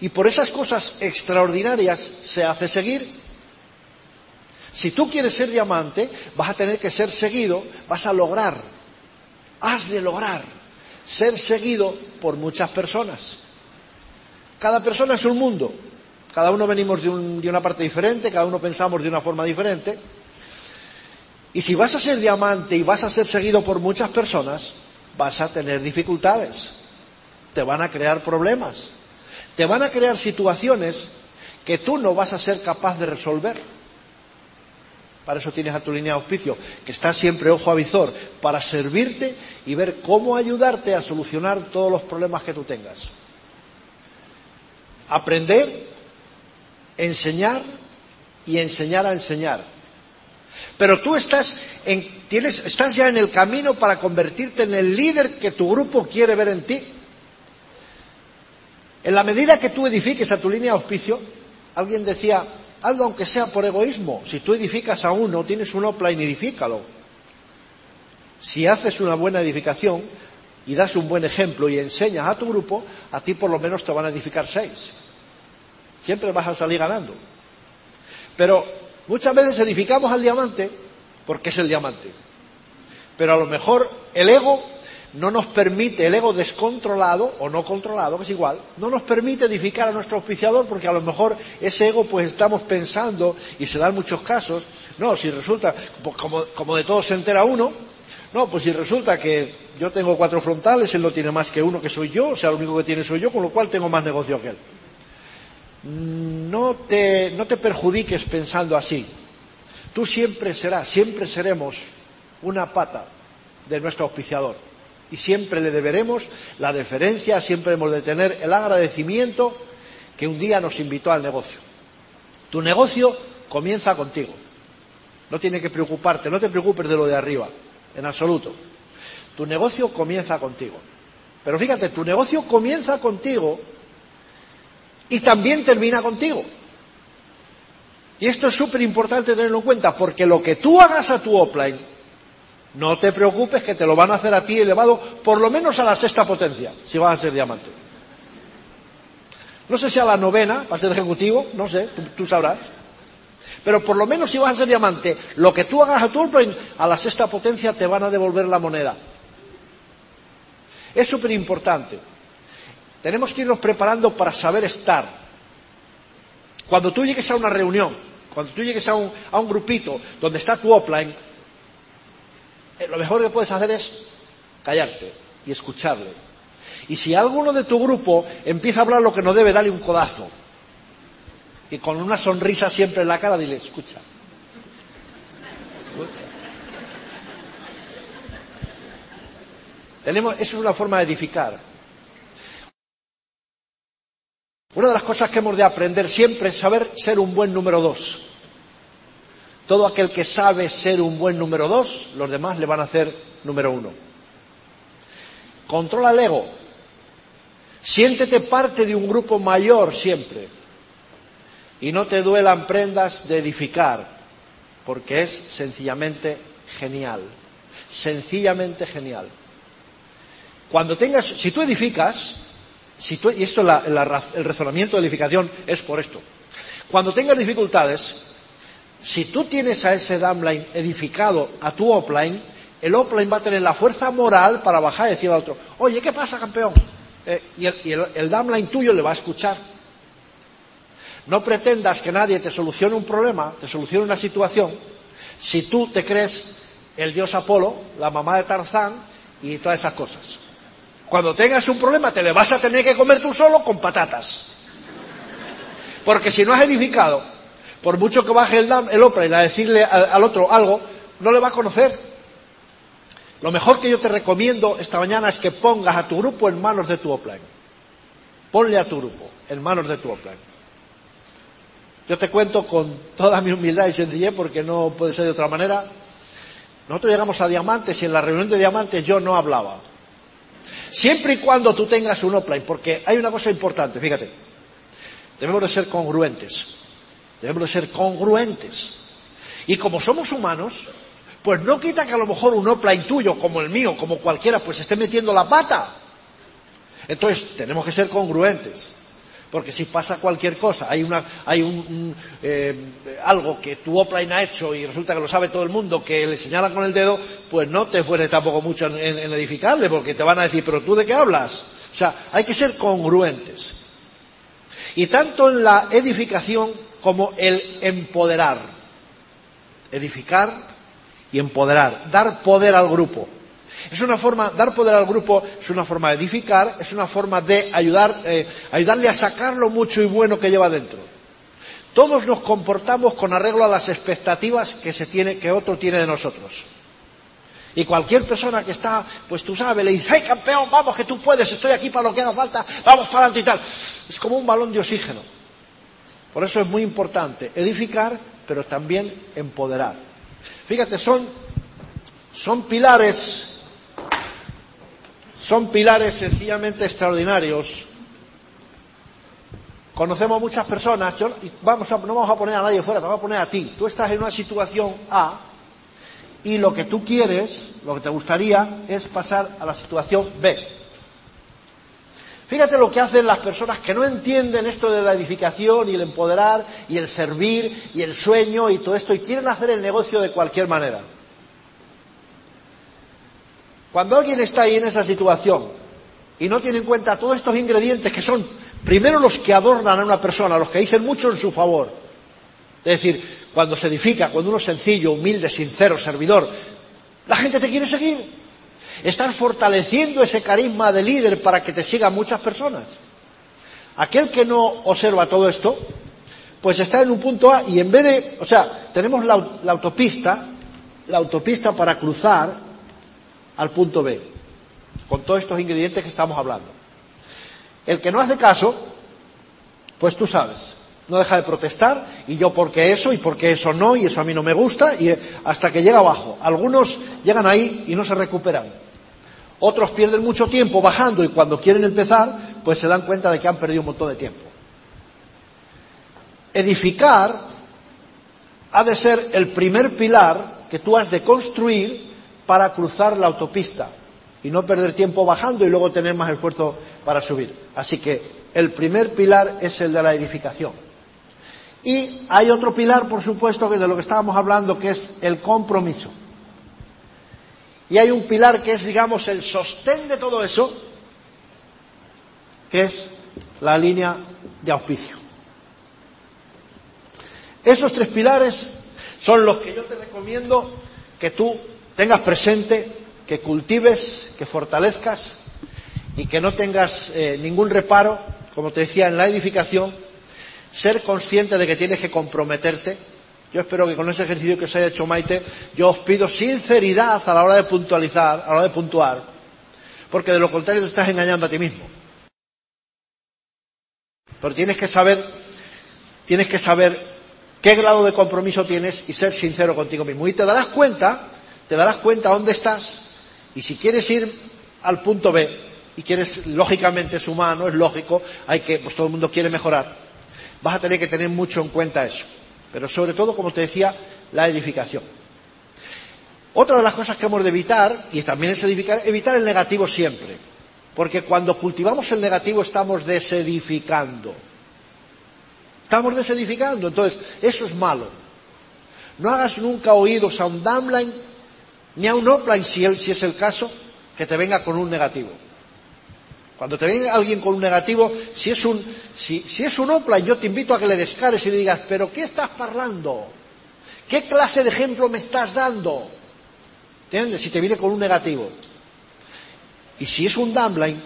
Y por esas cosas extraordinarias se hace seguir. Si tú quieres ser diamante, vas a tener que ser seguido, vas a lograr has de lograr ser seguido por muchas personas. Cada persona es un mundo. Cada uno venimos de, una parte diferente, cada uno pensamos de una forma diferente. Y si vas a ser diamante y vas a ser seguido por muchas personas, vas a tener dificultades. Te van a crear problemas. Te van a crear situaciones que tú no vas a ser capaz de resolver. Para eso tienes a tu línea de auspicio, que está siempre ojo a visor, para servirte y ver cómo ayudarte a solucionar todos los problemas que tú tengas. Aprender, enseñar y enseñar a enseñar. Pero tú estás, en, tienes, estás ya en el camino para convertirte en el líder que tu grupo quiere ver en ti. En la medida que tú edifiques a tu línea de auspicio, alguien decía, Hazlo aunque sea por egoísmo. Si tú edificas a uno, tienes un offline, edifícalo. Si haces una buena edificación y das un buen ejemplo y enseñas a tu grupo, a ti por lo menos te van a edificar seis. Siempre vas a salir ganando. Pero muchas veces edificamos al diamante porque es el diamante. Pero a lo mejor el ego no nos permite, el ego descontrolado o no controlado, que es igual, no nos permite edificar a nuestro auspiciador porque a lo mejor ese ego pues estamos pensando, y se dan muchos casos, no, si resulta, como, como de todo se entera uno, no, pues si resulta que yo tengo cuatro frontales, él no tiene más que uno que soy yo, o sea, lo único que tiene soy yo, con lo cual tengo más negocio que él. No te, no te perjudiques pensando así. Tú siempre serás, siempre seremos una pata de nuestro auspiciador. Y siempre le deberemos la deferencia, siempre hemos de tener el agradecimiento que un día nos invitó al negocio. Tu negocio comienza contigo. No tiene que preocuparte, no te preocupes de lo de arriba, en absoluto. Tu negocio comienza contigo. Pero fíjate, tu negocio comienza contigo y también termina contigo. Y esto es súper importante tenerlo en cuenta, porque lo que tú hagas a tu offline, no te preocupes que te lo van a hacer a ti elevado por lo menos a la sexta potencia, si vas a ser diamante. No sé si a la novena, va a ser ejecutivo, no sé, tú, sabrás. Pero por lo menos si vas a ser diamante, lo que tú hagas a tu offline, a la sexta potencia te van a devolver la moneda. Es súper importante. Tenemos que irnos preparando para saber estar. Cuando tú llegues a una reunión, cuando tú llegues a un, grupito donde está tu offline, eh, lo mejor que puedes hacer es callarte y escucharle. Y si alguno de tu grupo empieza a hablar lo que no debe, dale un codazo. Y con una sonrisa siempre en la cara, dile, escucha. Escucha. Tenemos, eso es una forma de edificar. Una de las cosas que hemos de aprender siempre es saber ser un buen número dos. Todo aquel que sabe ser un buen número dos, los demás le van a hacer número uno. Controla el ego. Siéntete parte de un grupo mayor siempre. Y no te duelan prendas de edificar, porque es sencillamente genial. Sencillamente genial. Cuando tengas, si tú edificas, y esto el razonamiento de edificación es por esto. Cuando tengas dificultades, si tú tienes a ese downline edificado a tu offline, el offline va a tener la fuerza moral para bajar y decir al otro, oye, ¿qué pasa, campeón? Eh, y el, downline tuyo le va a escuchar. No pretendas que nadie te solucione un problema, te solucione una situación, si tú te crees el dios Apolo, la mamá de Tarzán y todas esas cosas. Cuando tengas un problema te le vas a tener que comer tú solo con patatas. Porque si no has edificado, por mucho que baje el, el y a decirle al, otro algo, no le va a conocer. Lo mejor que yo te recomiendo esta mañana es que pongas a tu grupo en manos de tu offline. Ponle a tu grupo en manos de tu offline. Yo te cuento con toda mi humildad y sencillez, porque no puede ser de otra manera. Nosotros llegamos a Diamantes y en la reunión de Diamantes yo no hablaba. Siempre y cuando tú tengas un offline, porque hay una cosa importante, fíjate, debemos de ser congruentes, debemos de ser congruentes. Y como somos humanos, pues no quita que a lo mejor un offline tuyo, como el mío, como cualquiera, pues esté metiendo la pata. Entonces, tenemos que ser congruentes. Porque si pasa cualquier cosa, hay, una, hay un, eh, algo que tu offline ha hecho y resulta que lo sabe todo el mundo, que le señala con el dedo, pues no te fueres tampoco mucho en, en edificarle, porque te van a decir, pero tú de qué hablas. O sea, hay que ser congruentes. Y tanto en la edificación como el empoderar. Edificar y empoderar. Dar poder al grupo. Es una forma, dar poder al grupo es una forma de edificar, es una forma de ayudar, eh, ayudarle a sacar lo mucho y bueno que lleva dentro. Todos nos comportamos con arreglo a las expectativas que se tiene, que otro tiene de nosotros. Y cualquier persona que está, pues tú sabes, le dice, ¡hey campeón, vamos que tú puedes, estoy aquí para lo que haga falta, vamos para adelante y tal. Es como un balón de oxígeno. Por eso es muy importante edificar, pero también empoderar. Fíjate, son, son pilares son pilares sencillamente extraordinarios. Conocemos muchas personas, vamos no vamos a poner a nadie fuera, te vamos a poner a ti. Tú estás en una situación A y lo que tú quieres, lo que te gustaría, es pasar a la situación B. Fíjate lo que hacen las personas que no entienden esto de la edificación y el empoderar y el servir y el sueño y todo esto y quieren hacer el negocio de cualquier manera. Cuando alguien está ahí en esa situación y no tiene en cuenta todos estos ingredientes que son primero los que adornan a una persona, los que dicen mucho en su favor, es decir, cuando se edifica, cuando uno es sencillo, humilde, sincero, servidor, la gente te quiere seguir. Estás fortaleciendo ese carisma de líder para que te sigan muchas personas. Aquel que no observa todo esto, pues está en un punto A y en vez de, o sea, tenemos la, la autopista, la autopista para cruzar al punto B, con todos estos ingredientes que estamos hablando. El que no hace caso, pues tú sabes, no deja de protestar y yo porque eso y porque eso no y eso a mí no me gusta y hasta que llega abajo. Algunos llegan ahí y no se recuperan. Otros pierden mucho tiempo bajando y cuando quieren empezar, pues se dan cuenta de que han perdido un montón de tiempo. Edificar ha de ser el primer pilar que tú has de construir para cruzar la autopista y no perder tiempo bajando y luego tener más esfuerzo para subir. Así que el primer pilar es el de la edificación. Y hay otro pilar, por supuesto, que de lo que estábamos hablando, que es el compromiso. Y hay un pilar que es, digamos, el sostén de todo eso, que es la línea de auspicio. Esos tres pilares son los que yo te recomiendo que tú tengas presente, que cultives, que fortalezcas y que no tengas eh, ningún reparo, como te decía, en la edificación, ser consciente de que tienes que comprometerte, yo espero que con ese ejercicio que os haya hecho Maite, yo os pido sinceridad a la hora de puntualizar, a la hora de puntuar, porque de lo contrario te estás engañando a ti mismo. Pero tienes que saber, tienes que saber qué grado de compromiso tienes y ser sincero contigo mismo. Y te darás cuenta, te darás cuenta dónde estás. Y si quieres ir al punto B y quieres, lógicamente es humano, es lógico, hay que, pues todo el mundo quiere mejorar, vas a tener que tener mucho en cuenta eso pero sobre todo, como te decía, la edificación. Otra de las cosas que hemos de evitar, y también es edificar, evitar el negativo siempre, porque cuando cultivamos el negativo estamos desedificando. Estamos desedificando, entonces eso es malo. No hagas nunca oídos a un downline ni a un upline, si, si es el caso, que te venga con un negativo. Cuando te viene alguien con un negativo, si es un, si, es un opla, yo te invito a que le descares y le digas, pero ¿qué estás parlando? ¿Qué clase de ejemplo me estás dando? ¿Entiendes? Si te viene con un negativo. Y si es un downline,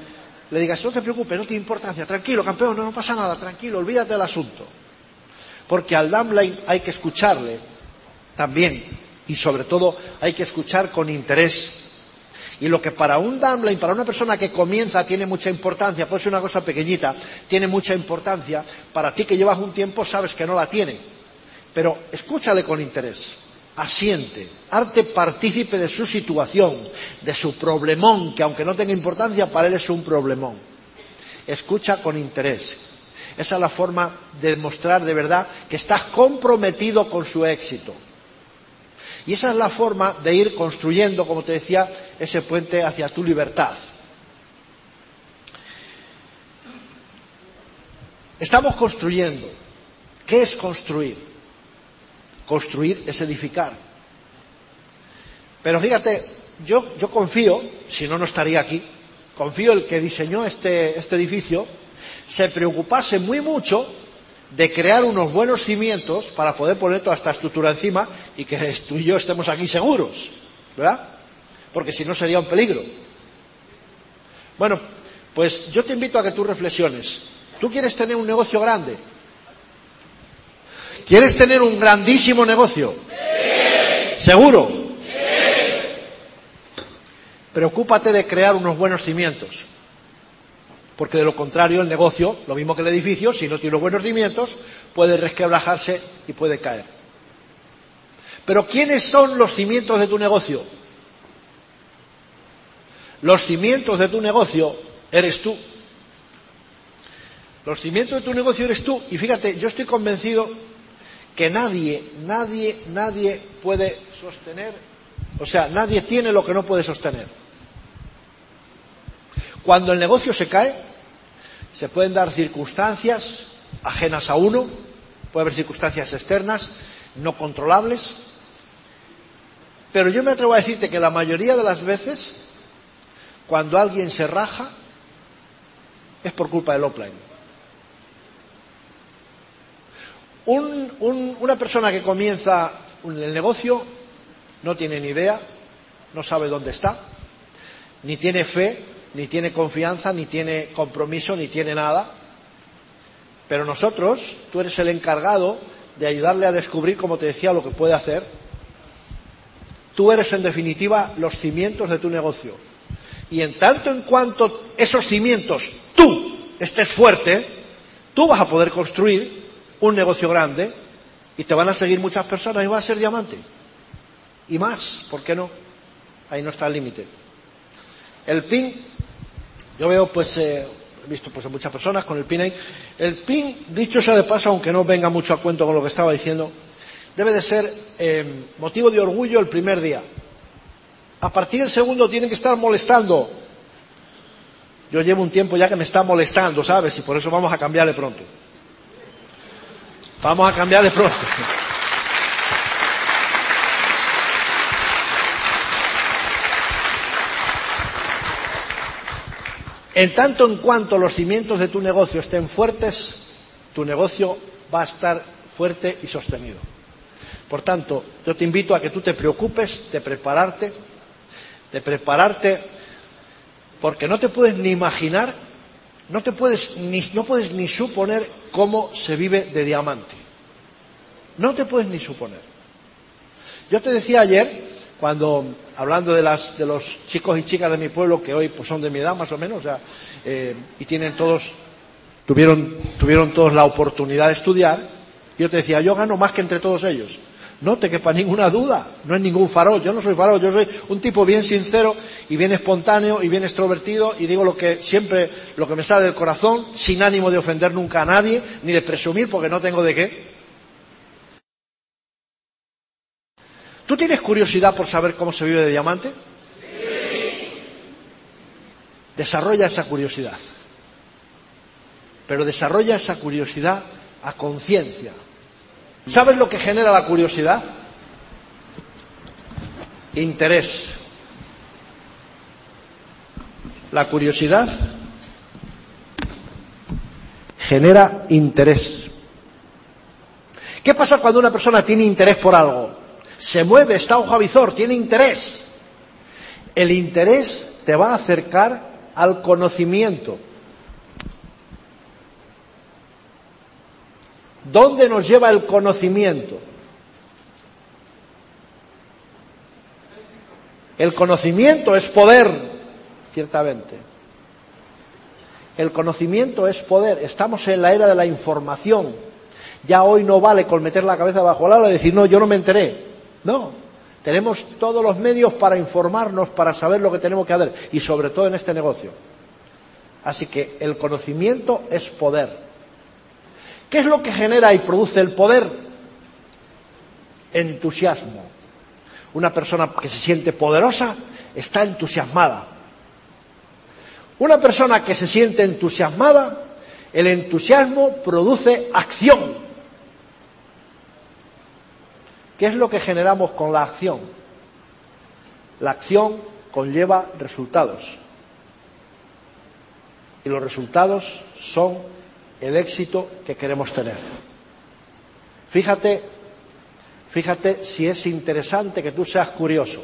le digas, no te preocupes, no tiene importancia, tranquilo, campeón, no, no pasa nada, tranquilo, olvídate del asunto. Porque al downline hay que escucharle también, y sobre todo hay que escuchar con interés y lo que para un downline, para una persona que comienza, tiene mucha importancia, puede ser una cosa pequeñita, tiene mucha importancia, para ti que llevas un tiempo sabes que no la tiene. Pero escúchale con interés, asiente, arte partícipe de su situación, de su problemón, que aunque no tenga importancia, para él es un problemón. Escucha con interés. Esa es la forma de demostrar de verdad que estás comprometido con su éxito. Y esa es la forma de ir construyendo, como te decía, ese puente hacia tu libertad. Estamos construyendo. ¿Qué es construir? Construir es edificar. Pero fíjate, yo, yo confío, si no, no estaría aquí, confío el que diseñó este, este edificio se preocupase muy mucho de crear unos buenos cimientos para poder poner toda esta estructura encima y que [LAUGHS] tú y yo estemos aquí seguros, ¿verdad? Porque si no sería un peligro. Bueno, pues yo te invito a que tú reflexiones. ¿Tú quieres tener un negocio grande? ¿Quieres tener un grandísimo negocio? Sí. ¿Seguro? Sí. Preocúpate de crear unos buenos cimientos porque de lo contrario el negocio, lo mismo que el edificio, si no tiene buenos cimientos, puede resquebrajarse y puede caer. Pero ¿quiénes son los cimientos de tu negocio? Los cimientos de tu negocio eres tú. Los cimientos de tu negocio eres tú. Y fíjate, yo estoy convencido que nadie, nadie, nadie puede sostener, o sea, nadie tiene lo que no puede sostener. Cuando el negocio se cae, se pueden dar circunstancias ajenas a uno, puede haber circunstancias externas, no controlables, pero yo me atrevo a decirte que la mayoría de las veces, cuando alguien se raja, es por culpa del offline. una persona que comienza el negocio no tiene ni idea, no sabe dónde está, ni tiene fe, ni tiene confianza, ni tiene compromiso, ni tiene nada. Pero nosotros, tú eres el encargado de ayudarle a descubrir, como te decía, lo que puede hacer. Tú eres, en definitiva, los cimientos de tu negocio. Y en tanto en cuanto esos cimientos tú estés fuerte, tú vas a poder construir un negocio grande y te van a seguir muchas personas y va a ser diamante. Y más, ¿por qué no? Ahí no está el límite. El PIN, yo veo pues, eh, he visto pues a muchas personas con el PIN ahí. El PIN, dicho sea de paso, aunque no venga mucho a cuento con lo que estaba diciendo, debe de ser eh, motivo de orgullo el primer día. A partir del segundo tienen que estar molestando. Yo llevo un tiempo ya que me está molestando, ¿sabes? Y por eso vamos a cambiarle pronto. Vamos a cambiarle pronto. En tanto en cuanto los cimientos de tu negocio estén fuertes, tu negocio va a estar fuerte y sostenido. Por tanto, yo te invito a que tú te preocupes de prepararte, de prepararte, porque no te puedes ni imaginar, no te puedes ni, no puedes ni suponer cómo se vive de diamante. No te puedes ni suponer. Yo te decía ayer, cuando hablando de, las, de los chicos y chicas de mi pueblo que hoy pues, son de mi edad más o menos, eh, y tienen todos, tuvieron, tuvieron todos la oportunidad de estudiar, yo te decía, yo gano más que entre todos ellos. No te quepa ninguna duda, no es ningún farol, yo no soy farol, yo soy un tipo bien sincero y bien espontáneo y bien extrovertido y digo lo que siempre, lo que me sale del corazón, sin ánimo de ofender nunca a nadie, ni de presumir porque no tengo de qué. ¿Tú tienes curiosidad por saber cómo se vive de diamante? Sí. Desarrolla esa curiosidad. Pero desarrolla esa curiosidad a conciencia, ¿Sabes lo que genera la curiosidad? Interés. La curiosidad genera interés. ¿Qué pasa cuando una persona tiene interés por algo? Se mueve, está ojo a visor, tiene interés. El interés te va a acercar al conocimiento. ¿Dónde nos lleva el conocimiento? El conocimiento es poder, ciertamente. El conocimiento es poder. Estamos en la era de la información. Ya hoy no vale con meter la cabeza bajo el ala y decir, no, yo no me enteré. No. Tenemos todos los medios para informarnos, para saber lo que tenemos que hacer. Y sobre todo en este negocio. Así que el conocimiento es poder. ¿Qué es lo que genera y produce el poder? Entusiasmo. Una persona que se siente poderosa está entusiasmada. Una persona que se siente entusiasmada, el entusiasmo produce acción. ¿Qué es lo que generamos con la acción? La acción conlleva resultados. Y los resultados son el éxito que queremos tener. Fíjate, fíjate si es interesante que tú seas curioso.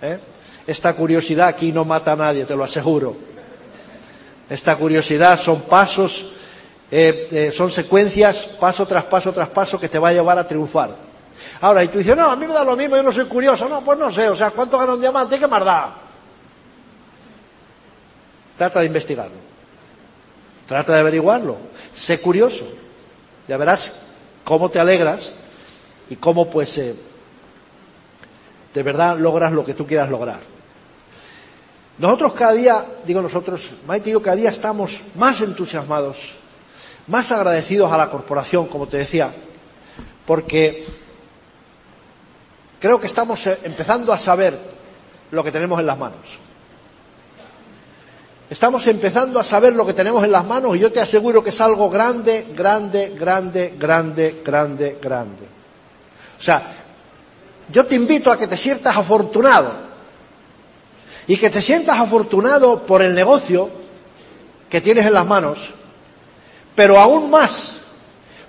¿eh? Esta curiosidad aquí no mata a nadie, te lo aseguro. Esta curiosidad son pasos, eh, eh, son secuencias, paso tras paso tras paso, que te va a llevar a triunfar. Ahora, y tú dices, no, a mí me da lo mismo, yo no soy curioso. No, pues no sé, o sea, ¿cuánto gana un diamante? ¿Qué más da? Trata de investigarlo. Trata de averiguarlo. Sé curioso. Ya verás cómo te alegras y cómo pues eh, de verdad logras lo que tú quieras lograr. Nosotros cada día, digo nosotros, Maite y yo cada día estamos más entusiasmados, más agradecidos a la corporación, como te decía, porque creo que estamos eh, empezando a saber lo que tenemos en las manos. Estamos empezando a saber lo que tenemos en las manos y yo te aseguro que es algo grande, grande, grande, grande, grande, grande. O sea, yo te invito a que te sientas afortunado y que te sientas afortunado por el negocio que tienes en las manos, pero aún más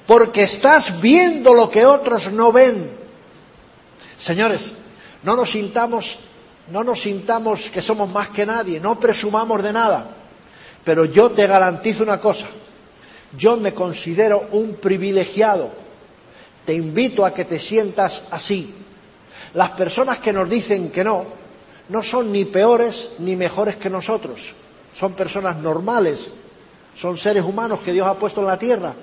porque estás viendo lo que otros no ven. Señores, no nos sintamos no nos sintamos que somos más que nadie, no presumamos de nada. Pero yo te garantizo una cosa, yo me considero un privilegiado. Te invito a que te sientas así. Las personas que nos dicen que no, no son ni peores ni mejores que nosotros. Son personas normales, son seres humanos que Dios ha puesto en la tierra.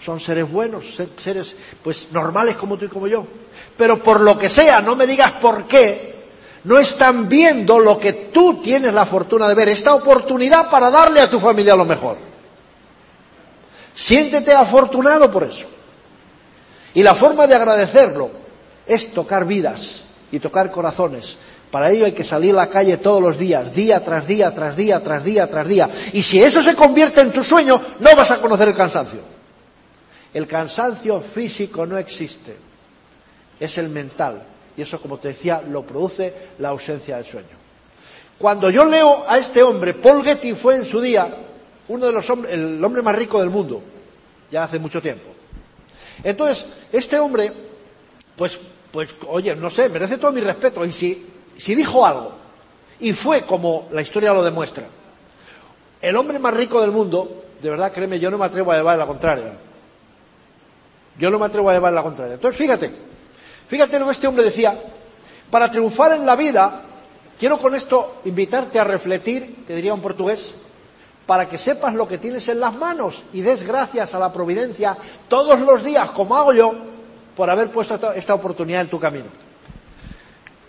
Son seres buenos, seres pues normales como tú y como yo. Pero por lo que sea, no me digas por qué, no están viendo lo que tú tienes la fortuna de ver, esta oportunidad para darle a tu familia lo mejor. Siéntete afortunado por eso. Y la forma de agradecerlo es tocar vidas y tocar corazones. Para ello hay que salir a la calle todos los días, día tras día, tras día, tras día, tras día. Y si eso se convierte en tu sueño, no vas a conocer el cansancio. El cansancio físico no existe, es el mental. Y eso, como te decía, lo produce la ausencia del sueño. Cuando yo leo a este hombre, Paul Getty fue en su día uno de los hombres, el hombre más rico del mundo, ya hace mucho tiempo. Entonces, este hombre, pues, pues, oye, no sé, merece todo mi respeto. Y si, si dijo algo, y fue como la historia lo demuestra, el hombre más rico del mundo, de verdad, créeme, yo no me atrevo a llevar la contraria. Yo no me atrevo a llevar la contraria. Entonces, fíjate, Fíjate lo que este hombre decía, para triunfar en la vida, quiero con esto invitarte a refletir, que diría un portugués, para que sepas lo que tienes en las manos y des gracias a la providencia todos los días, como hago yo, por haber puesto esta oportunidad en tu camino.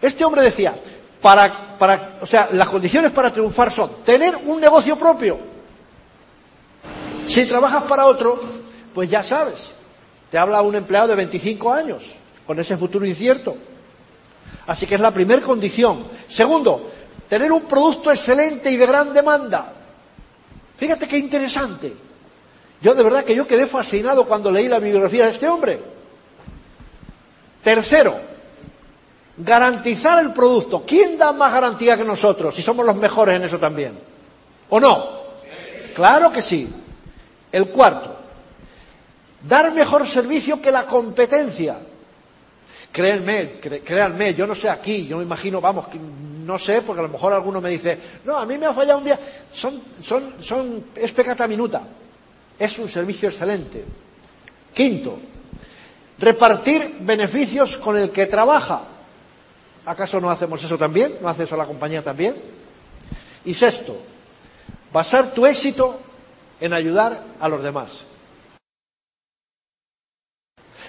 Este hombre decía, para, para, o sea, las condiciones para triunfar son tener un negocio propio. Si trabajas para otro, pues ya sabes, te habla un empleado de 25 años, con ese futuro incierto. Así que es la primera condición. Segundo, tener un producto excelente y de gran demanda. Fíjate qué interesante. Yo de verdad que yo quedé fascinado cuando leí la biografía de este hombre. Tercero, garantizar el producto. ¿Quién da más garantía que nosotros si somos los mejores en eso también? ¿O no? Claro que sí. El cuarto, dar mejor servicio que la competencia. Créanme, créanme, yo no sé aquí, yo me imagino, vamos, no sé, porque a lo mejor alguno me dice, no, a mí me ha fallado un día. Son, son, son, es pecata minuta. Es un servicio excelente. Quinto, repartir beneficios con el que trabaja. ¿Acaso no hacemos eso también? ¿No hace eso la compañía también? Y sexto, basar tu éxito en ayudar a los demás.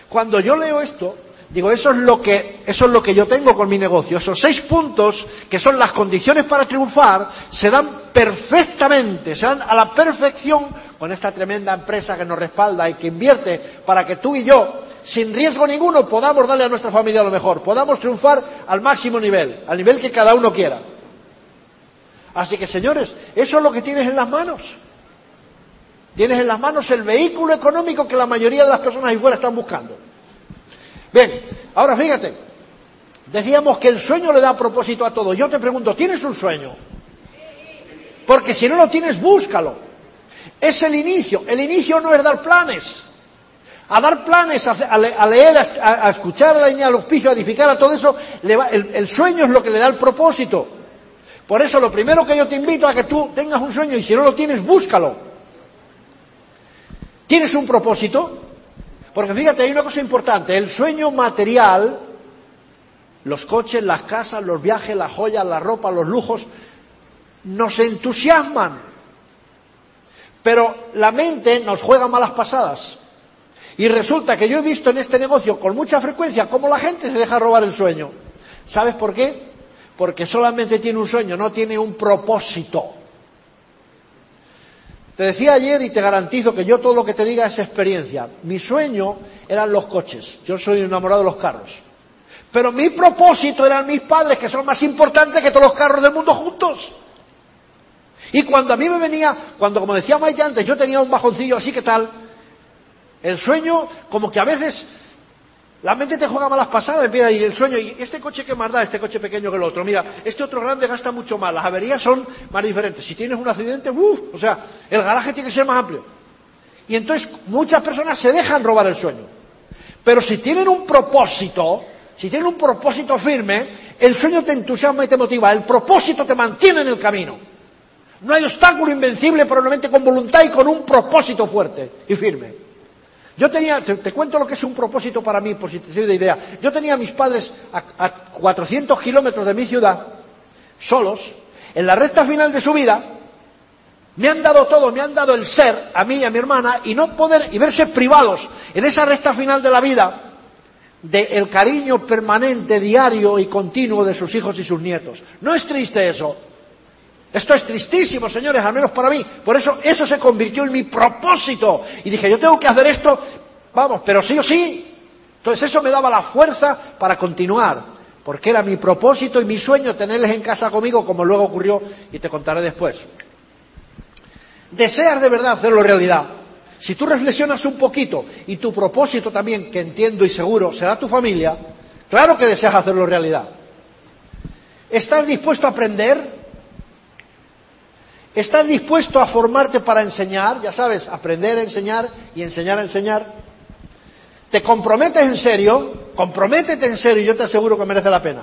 Cuando yo leo esto, Digo, eso es lo que, eso es lo que yo tengo con mi negocio. Esos seis puntos, que son las condiciones para triunfar, se dan perfectamente, se dan a la perfección con esta tremenda empresa que nos respalda y que invierte para que tú y yo, sin riesgo ninguno, podamos darle a nuestra familia lo mejor, podamos triunfar al máximo nivel, al nivel que cada uno quiera. Así que, señores, eso es lo que tienes en las manos. Tienes en las manos el vehículo económico que la mayoría de las personas ahí fuera están buscando. Bien, ahora fíjate, decíamos que el sueño le da propósito a todo. Yo te pregunto, ¿tienes un sueño? Porque si no lo tienes, búscalo. Es el inicio. El inicio no es dar planes. A dar planes, a, leer, a, escuchar a la línea los pisos, a edificar, a todo eso, el sueño es lo que le da el propósito. Por eso lo primero que yo te invito a que tú tengas un sueño y si no lo tienes, búscalo. ¿Tienes un propósito? Porque fíjate, hay una cosa importante, el sueño material, los coches, las casas, los viajes, las joyas, la ropa, los lujos, nos entusiasman. Pero la mente nos juega malas pasadas. Y resulta que yo he visto en este negocio con mucha frecuencia cómo la gente se deja robar el sueño. ¿Sabes por qué? Porque solamente tiene un sueño, no tiene un propósito. Te decía ayer y te garantizo que yo todo lo que te diga es experiencia. Mi sueño eran los coches. Yo soy enamorado de los carros. Pero mi propósito eran mis padres, que son más importantes que todos los carros del mundo juntos. Y cuando a mí me venía, cuando como decía Maite antes, yo tenía un bajoncillo así que tal, el sueño como que a veces la mente te juega malas pasadas, mira, y el sueño, y este coche que más da, este coche pequeño que el otro, mira, este otro grande gasta mucho más, las averías son más diferentes. Si tienes un accidente, uff, o sea, el garaje tiene que ser más amplio. Y entonces muchas personas se dejan robar el sueño. Pero si tienen un propósito, si tienen un propósito firme, el sueño te entusiasma y te motiva, el propósito te mantiene en el camino. No hay obstáculo invencible, probablemente con voluntad y con un propósito fuerte y firme. Yo tenía, te, cuento lo que es un propósito para mí, por si te sirve de idea. Yo tenía a mis padres a, 400 kilómetros de mi ciudad, solos, en la recta final de su vida, me han dado todo, me han dado el ser, a mí y a mi hermana, y no poder, y verse privados en esa recta final de la vida, del cariño permanente, diario y continuo de sus hijos y sus nietos. ¿No es triste eso? Esto es tristísimo, señores, al menos para mí. Por eso eso se convirtió en mi propósito. Y dije, yo tengo que hacer esto, vamos, pero sí o sí. Entonces eso me daba la fuerza para continuar, porque era mi propósito y mi sueño tenerles en casa conmigo, como luego ocurrió y te contaré después. Deseas de verdad hacerlo realidad. Si tú reflexionas un poquito y tu propósito también, que entiendo y seguro, será tu familia, claro que deseas hacerlo realidad. ¿Estás dispuesto a aprender? ¿Estás dispuesto a formarte para enseñar? Ya sabes, aprender a enseñar y enseñar a enseñar. ¿Te comprometes en serio? Comprométete en serio y yo te aseguro que merece la pena.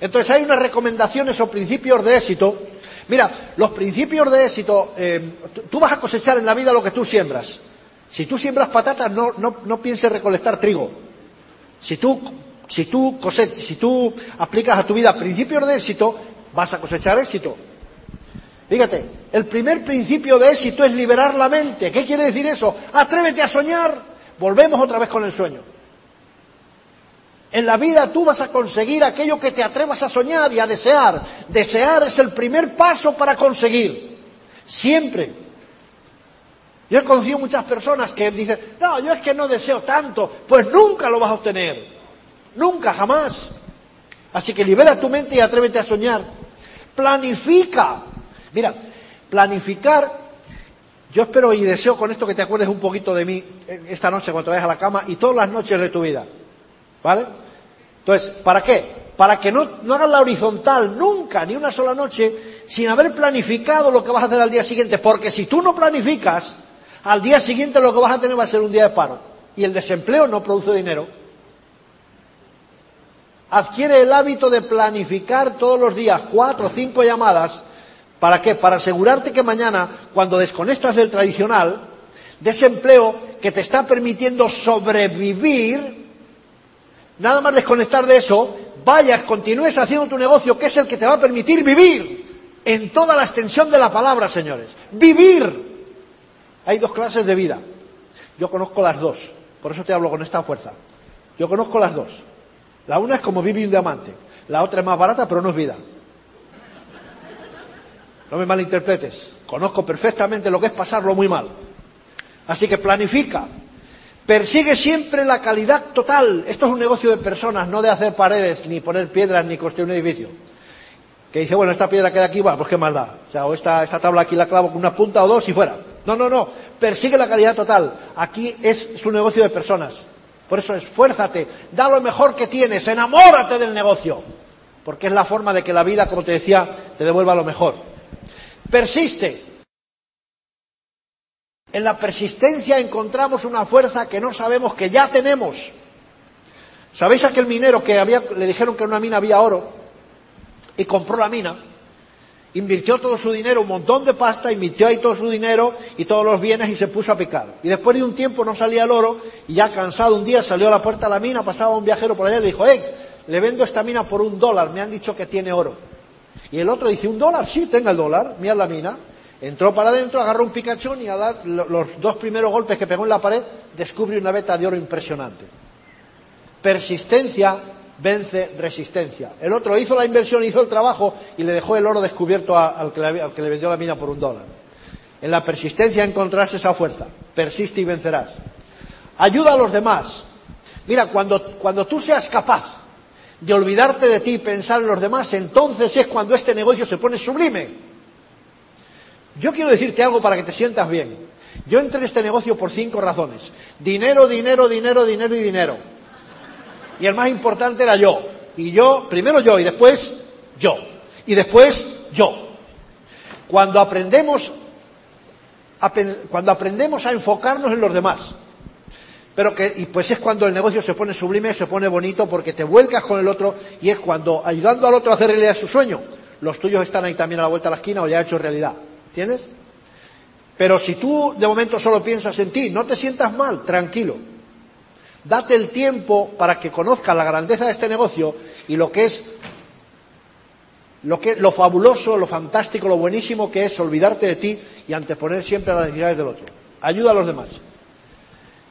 Entonces hay unas recomendaciones o principios de éxito. Mira, los principios de éxito, eh, tú vas a cosechar en la vida lo que tú siembras. Si tú siembras patatas, no, no, no pienses recolectar trigo. Si tú, si tú si tú aplicas a tu vida principios de éxito, vas a cosechar éxito. Fíjate, el primer principio de éxito es liberar la mente. ¿Qué quiere decir eso? Atrévete a soñar. Volvemos otra vez con el sueño. En la vida tú vas a conseguir aquello que te atrevas a soñar y a desear. Desear es el primer paso para conseguir. Siempre. Yo he conocido muchas personas que dicen, no, yo es que no deseo tanto. Pues nunca lo vas a obtener. Nunca, jamás. Así que libera tu mente y atrévete a soñar. Planifica. Mira, planificar, yo espero y deseo con esto que te acuerdes un poquito de mí esta noche cuando te vayas a la cama y todas las noches de tu vida. ¿Vale? Entonces, ¿para qué? Para que no, no hagas la horizontal nunca, ni una sola noche, sin haber planificado lo que vas a hacer al día siguiente. Porque si tú no planificas, al día siguiente lo que vas a tener va a ser un día de paro. Y el desempleo no produce dinero. Adquiere el hábito de planificar todos los días cuatro o cinco llamadas ¿Para qué? Para asegurarte que mañana, cuando desconectas del tradicional, de ese empleo que te está permitiendo sobrevivir, nada más desconectar de eso, vayas, continúes haciendo tu negocio, que es el que te va a permitir vivir en toda la extensión de la palabra, señores. Vivir. Hay dos clases de vida. Yo conozco las dos. Por eso te hablo con esta fuerza. Yo conozco las dos. La una es como vivir un diamante. La otra es más barata, pero no es vida. No me malinterpretes. Conozco perfectamente lo que es pasarlo muy mal. Así que planifica. Persigue siempre la calidad total. Esto es un negocio de personas, no de hacer paredes, ni poner piedras, ni construir un edificio. Que dice, bueno, esta piedra queda aquí, va, pues qué maldad. O sea, o esta, esta tabla aquí la clavo con una punta o dos y fuera. No, no, no. Persigue la calidad total. Aquí es su negocio de personas. Por eso esfuérzate, da lo mejor que tienes, enamórate del negocio. Porque es la forma de que la vida, como te decía, te devuelva lo mejor persiste. En la persistencia encontramos una fuerza que no sabemos que ya tenemos. ¿Sabéis aquel minero que había, le dijeron que en una mina había oro y compró la mina? Invirtió todo su dinero, un montón de pasta, invirtió ahí todo su dinero y todos los bienes y se puso a picar. Y después de un tiempo no salía el oro y ya cansado un día salió a la puerta de la mina, pasaba un viajero por allá y le dijo, eh, le vendo esta mina por un dólar, me han dicho que tiene oro. Y el otro dice, ¿un dólar? Sí, tenga el dólar, mira la mina. Entró para adentro, agarró un picachón y a dar los dos primeros golpes que pegó en la pared, descubre una veta de oro impresionante. Persistencia vence resistencia. El otro hizo la inversión, hizo el trabajo y le dejó el oro descubierto al que, le, al que le vendió la mina por un dólar. En la persistencia encontrarás esa fuerza. Persiste y vencerás. Ayuda a los demás. Mira, cuando, cuando tú seas capaz de olvidarte de ti y pensar en los demás, entonces es cuando este negocio se pone sublime. Yo quiero decirte algo para que te sientas bien. Yo entré en este negocio por cinco razones. Dinero, dinero, dinero, dinero y dinero. Y el más importante era yo. Y yo, primero yo y después yo. Y después yo. Cuando aprendemos, cuando aprendemos a enfocarnos en los demás, pero que, y pues es cuando el negocio se pone sublime, se pone bonito, porque te vuelcas con el otro, y es cuando, ayudando al otro a hacer realidad su sueño, los tuyos están ahí también a la vuelta de la esquina o ya hecho realidad. ¿Entiendes? Pero si tú de momento solo piensas en ti, no te sientas mal, tranquilo. Date el tiempo para que conozcas la grandeza de este negocio y lo que es lo, que, lo fabuloso, lo fantástico, lo buenísimo que es olvidarte de ti y anteponer siempre a las necesidades del otro. Ayuda a los demás.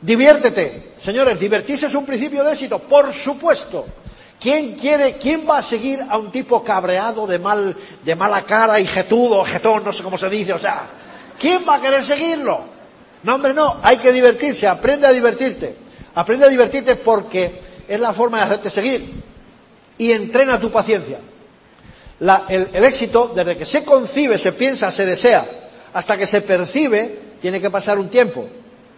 Diviértete. Señores, divertirse es un principio de éxito, por supuesto. ¿Quién quiere, quién va a seguir a un tipo cabreado de mal, de mala cara y jetudo, jetón, no sé cómo se dice, o sea, ¿quién va a querer seguirlo? No, hombre, no, hay que divertirse, aprende a divertirte. Aprende a divertirte porque es la forma de hacerte seguir. Y entrena tu paciencia. el, el éxito, desde que se concibe, se piensa, se desea, hasta que se percibe, tiene que pasar un tiempo.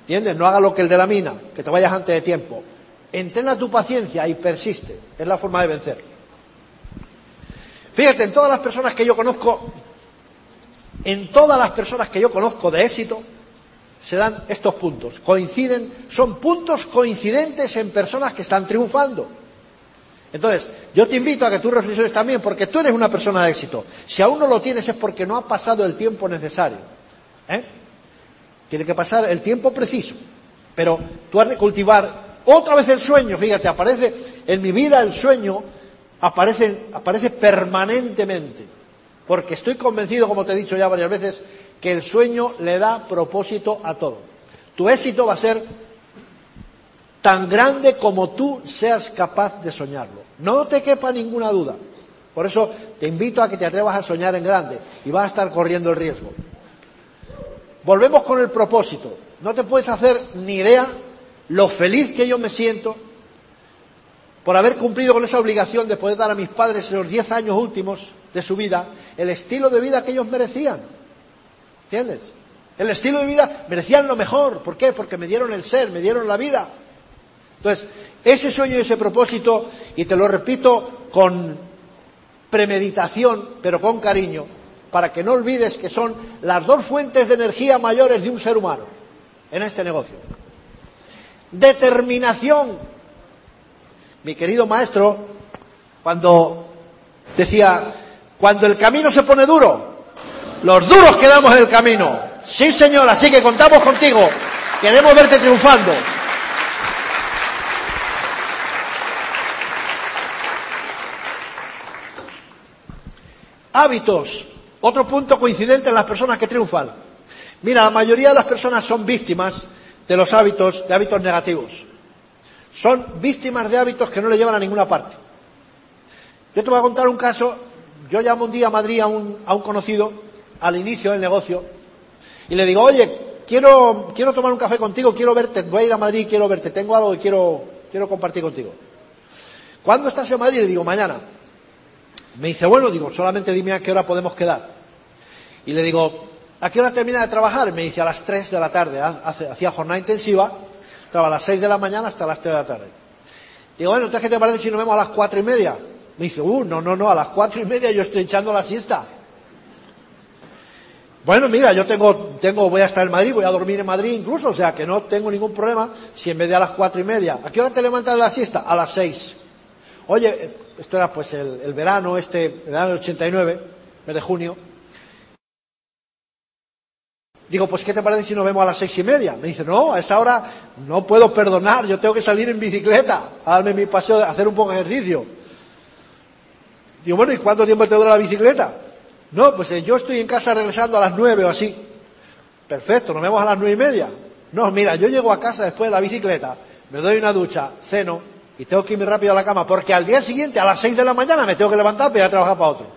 ¿Entiendes? No haga lo que el de la mina, que te vayas antes de tiempo. Entrena tu paciencia y persiste. Es la forma de vencer. Fíjate, en todas las personas que yo conozco, en todas las personas que yo conozco de éxito, se dan estos puntos. Coinciden, son puntos coincidentes en personas que están triunfando. Entonces, yo te invito a que tú reflexiones también, porque tú eres una persona de éxito. Si aún no lo tienes es porque no ha pasado el tiempo necesario. ¿eh? Tiene que pasar el tiempo preciso. Pero tú has de cultivar otra vez el sueño, fíjate, aparece en mi vida el sueño, aparece, aparece permanentemente. Porque estoy convencido, como te he dicho ya varias veces, que el sueño le da propósito a todo. Tu éxito va a ser tan grande como tú seas capaz de soñarlo. No te quepa ninguna duda. Por eso te invito a que te atrevas a soñar en grande y vas a estar corriendo el riesgo. Volvemos con el propósito. No te puedes hacer ni idea lo feliz que yo me siento por haber cumplido con esa obligación de poder dar a mis padres en los diez años últimos de su vida el estilo de vida que ellos merecían. ¿Entiendes? El estilo de vida merecían lo mejor. ¿Por qué? Porque me dieron el ser, me dieron la vida. Entonces, ese sueño y ese propósito, y te lo repito con premeditación, pero con cariño, para que no olvides que son las dos fuentes de energía mayores de un ser humano en este negocio. Determinación. Mi querido maestro, cuando decía, cuando el camino se pone duro, los duros quedamos en el camino. Sí, señor, así que contamos contigo. Queremos verte triunfando. Hábitos. Otro punto coincidente en las personas que triunfan. Mira, la mayoría de las personas son víctimas de los hábitos, de hábitos negativos. Son víctimas de hábitos que no le llevan a ninguna parte. Yo te voy a contar un caso. Yo llamo un día a Madrid a un, a un conocido al inicio del negocio y le digo, oye, quiero, quiero tomar un café contigo, quiero verte, voy a ir a Madrid, quiero verte, tengo algo que quiero, quiero compartir contigo. ¿Cuándo estás en Madrid? Le digo, mañana. Me dice, bueno, digo, solamente dime a qué hora podemos quedar. Y le digo, ¿a qué hora termina de trabajar? Me dice, a las 3 de la tarde. Hacía jornada intensiva, estaba a las 6 de la mañana hasta las 3 de la tarde. Digo, bueno, entonces, ¿qué te parece si nos vemos a las cuatro y media? Me dice, uh, no, no, no, a las cuatro y media yo estoy echando la siesta. Bueno, mira, yo tengo, tengo, voy a estar en Madrid, voy a dormir en Madrid incluso, o sea que no tengo ningún problema si en vez de a las cuatro y media. ¿A qué hora te levantas de la siesta? A las seis. Oye, esto era pues el, verano, este, el verano del 89, mes de junio. Digo, pues ¿qué te parece si nos vemos a las seis y media? Me dice, no, a esa hora no puedo perdonar, yo tengo que salir en bicicleta, a darme mi paseo, a hacer un poco de ejercicio. Digo, bueno, ¿y cuánto tiempo te dura la bicicleta? No, pues eh, yo estoy en casa regresando a las nueve o así. Perfecto, nos vemos a las nueve y media. No, mira, yo llego a casa después de la bicicleta, me doy una ducha, ceno, y tengo que irme rápido a la cama porque al día siguiente, a las seis de la mañana, me tengo que levantar para ir a trabajar para otro.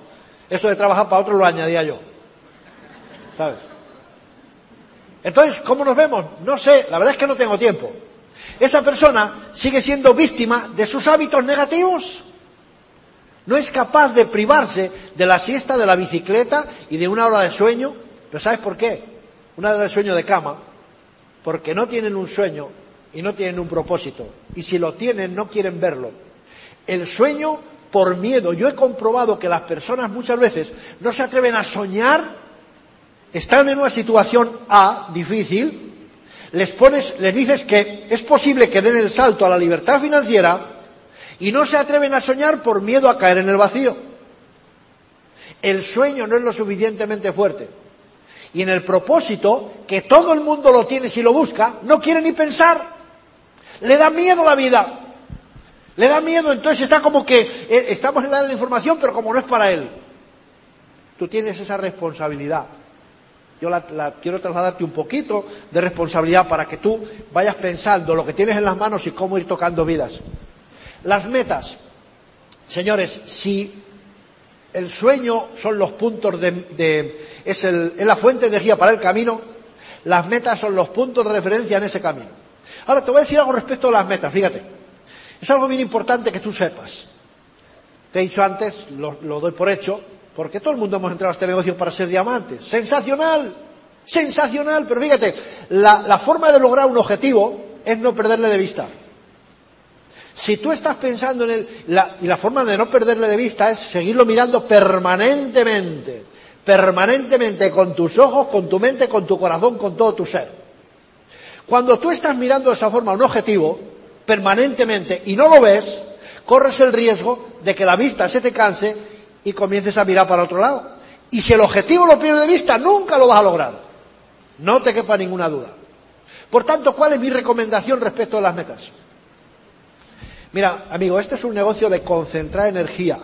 Eso de trabajar para otro lo añadía yo. ¿Sabes? Entonces, ¿cómo nos vemos? No sé, la verdad es que no tengo tiempo. Esa persona sigue siendo víctima de sus hábitos negativos. No es capaz de privarse de la siesta, de la bicicleta y de una hora de sueño. Pero ¿sabes por qué? Una del sueño de cama, porque no tienen un sueño y no tienen un propósito. Y si lo tienen, no quieren verlo. El sueño por miedo. Yo he comprobado que las personas muchas veces no se atreven a soñar, están en una situación A, difícil, les pones, les dices que es posible que den el salto a la libertad financiera y no se atreven a soñar por miedo a caer en el vacío. El sueño no es lo suficientemente fuerte. Y en el propósito, que todo el mundo lo tiene si lo busca, no quiere ni pensar. Le da miedo la vida. Le da miedo, entonces está como que eh, estamos en la de la información, pero como no es para él. Tú tienes esa responsabilidad. Yo la, quiero trasladarte un poquito de responsabilidad para que tú vayas pensando lo que tienes en las manos y cómo ir tocando vidas. Las metas. Señores, si el sueño son los puntos de, es, es la fuente de energía para el camino, las metas son los puntos de referencia en ese camino. Ahora te voy a decir algo respecto a las metas, fíjate. Es algo bien importante que tú sepas. Te he dicho antes, lo doy por hecho, porque todo el mundo hemos entrado a este negocio para ser diamantes. Sensacional, sensacional, pero fíjate, la, forma de lograr un objetivo es no perderle de vista. Si tú estás pensando en él, y la forma de no perderle de vista es seguirlo mirando permanentemente, permanentemente con tus ojos, con tu mente, con tu corazón, con todo tu ser. Cuando tú estás mirando de esa forma un objetivo, permanentemente, y no lo ves, corres el riesgo de que la vista se te canse y comiences a mirar para otro lado. Y si el objetivo lo pierdes de vista, nunca lo vas a lograr. No te quepa ninguna duda. Por tanto, ¿cuál es mi recomendación respecto a las metas? Mira, amigo, este es un negocio de concentrar energía.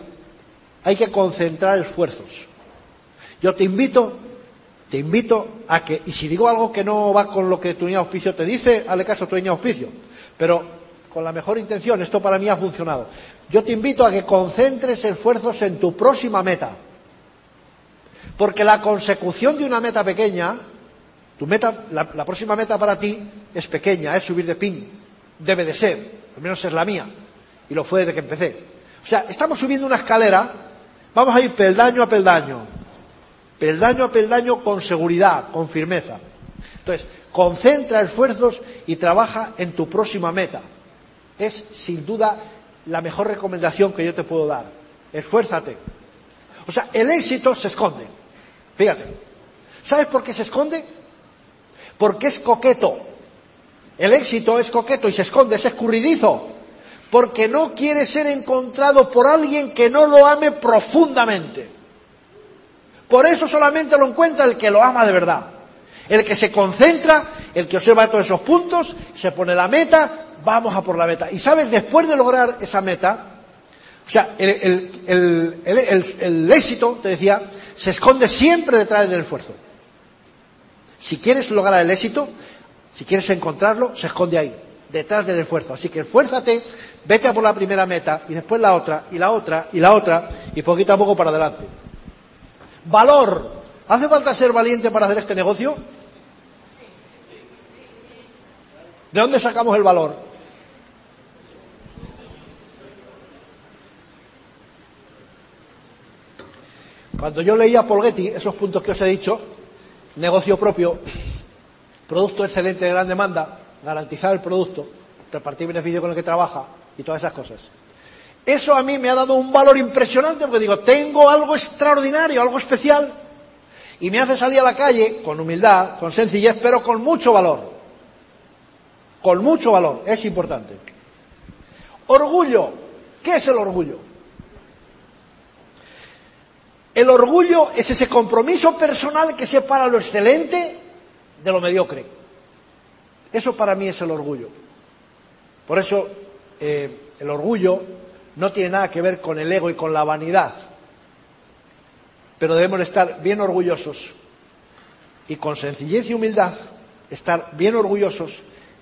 Hay que concentrar esfuerzos. Yo te invito, te invito a que, y si digo algo que no va con lo que tu niña auspicio te dice, hazle caso a tu niña auspicio. Pero con la mejor intención, esto para mí ha funcionado. Yo te invito a que concentres esfuerzos en tu próxima meta. Porque la consecución de una meta pequeña, tu meta, la, próxima meta para ti es pequeña, es subir de pin. Debe de ser, al menos es la mía. Y lo fue desde que empecé. O sea, estamos subiendo una escalera, vamos a ir peldaño a peldaño. Peldaño a peldaño con seguridad, con firmeza. Entonces, concentra esfuerzos y trabaja en tu próxima meta. Es, sin duda, la mejor recomendación que yo te puedo dar. Esfuérzate. O sea, el éxito se esconde. Fíjate. ¿Sabes por qué se esconde? Porque es coqueto. El éxito es coqueto y se esconde, es escurridizo. Porque no quiere ser encontrado por alguien que no lo ame profundamente. Por eso solamente lo encuentra el que lo ama de verdad. El que se concentra, el que observa todos esos puntos, se pone la meta vamos a por la meta. Y sabes, después de lograr esa meta, o sea, el, éxito, te decía, se esconde siempre detrás del esfuerzo. Si quieres lograr el éxito, si quieres encontrarlo, se esconde ahí, detrás del esfuerzo. Así que esfuérzate, vete a por la primera meta y después la otra, y la otra, y la otra, y poquito a poco para adelante. Valor. ¿Hace falta ser valiente para hacer este negocio? ¿De dónde sacamos el valor? Cuando yo leía Paul Getty, esos puntos que os he dicho, negocio propio, producto excelente de gran demanda, garantizar el producto, repartir beneficio con el que trabaja y todas esas cosas. Eso a mí me ha dado un valor impresionante porque digo, tengo algo extraordinario, algo especial, y me hace salir a la calle con humildad, con sencillez, pero con mucho valor. Con mucho valor, es importante. Orgullo. ¿Qué es el orgullo? El orgullo es ese compromiso personal que separa lo excelente de lo mediocre. Eso para mí es el orgullo. Por eso eh, el orgullo no tiene nada que ver con el ego y con la vanidad. Pero debemos estar bien orgullosos y con sencillez y humildad estar bien orgullosos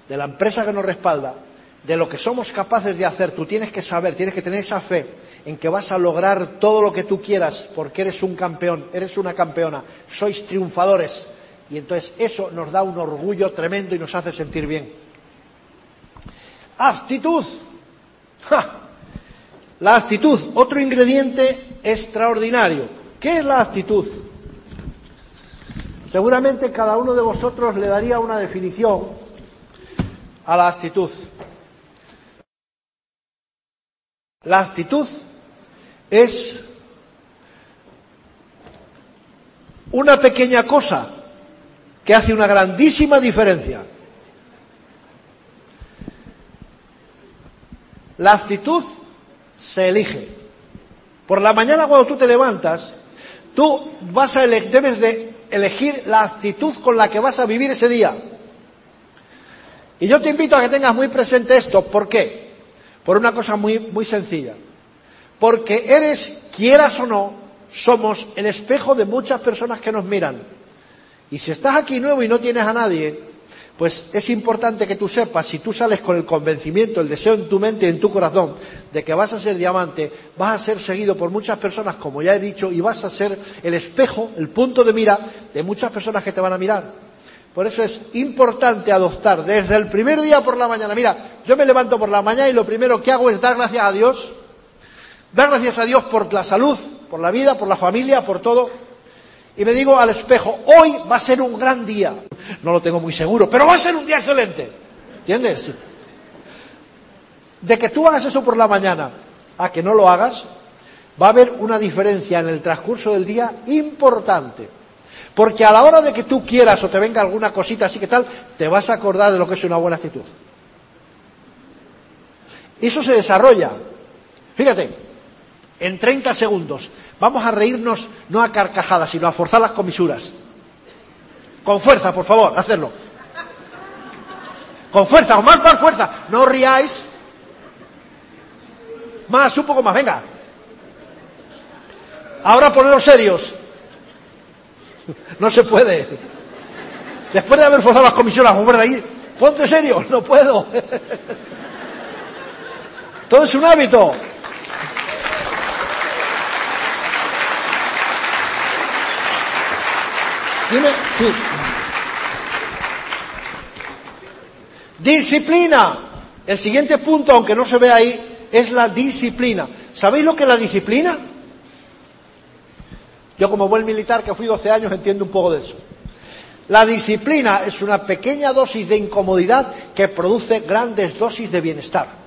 de la empresa que nos respalda, de lo que somos capaces de hacer. Tú tienes que saber, tienes que tener esa fe en que vas a lograr todo lo que tú quieras porque eres un campeón, eres una campeona, sois triunfadores. Y entonces eso nos da un orgullo tremendo y nos hace sentir bien. Actitud. La actitud, otro ingrediente extraordinario. ¿Qué es la actitud? Seguramente cada uno de vosotros le daría una definición a la actitud. La actitud es una pequeña cosa que hace una grandísima diferencia. La actitud se elige. Por la mañana cuando tú te levantas, tú vas a debes de elegir la actitud con la que vas a vivir ese día. Y yo te invito a que tengas muy presente esto. ¿Por qué? Por una cosa muy, muy sencilla. Porque eres, quieras o no, somos el espejo de muchas personas que nos miran. Y si estás aquí nuevo y no tienes a nadie, pues es importante que tú sepas, si tú sales con el convencimiento, el deseo en tu mente y en tu corazón de que vas a ser diamante, vas a ser seguido por muchas personas, como ya he dicho, y vas a ser el espejo, el punto de mira de muchas personas que te van a mirar. Por eso es importante adoptar desde el primer día por la mañana. Mira, yo me levanto por la mañana y lo primero que hago es dar gracias a Dios, dar gracias a Dios por la salud, por la vida, por la familia, por todo y me digo al espejo, hoy va a ser un gran día. No lo tengo muy seguro, pero va a ser un día excelente. ¿Entiendes? De que tú hagas eso por la mañana a que no lo hagas, va a haber una diferencia en el transcurso del día importante. Porque a la hora de que tú quieras o te venga alguna cosita así que tal, te vas a acordar de lo que es una buena actitud. Eso se desarrolla. Fíjate, en 30 segundos. Vamos a reírnos no a carcajadas, sino a forzar las comisuras. Con fuerza, por favor, hacerlo. Con fuerza, con más, más fuerza. No riáis. Más, un poco más, venga. Ahora poneros serios. No se puede. Después de haber forzado las comisiones, de ahí, ponte serio, no puedo. Todo es un hábito. Disciplina. El siguiente punto, aunque no se ve ahí, es la disciplina. ¿Sabéis lo que es la disciplina? Yo como buen militar que fui 12 años entiendo un poco de eso. La disciplina es una pequeña dosis de incomodidad que produce grandes dosis de bienestar.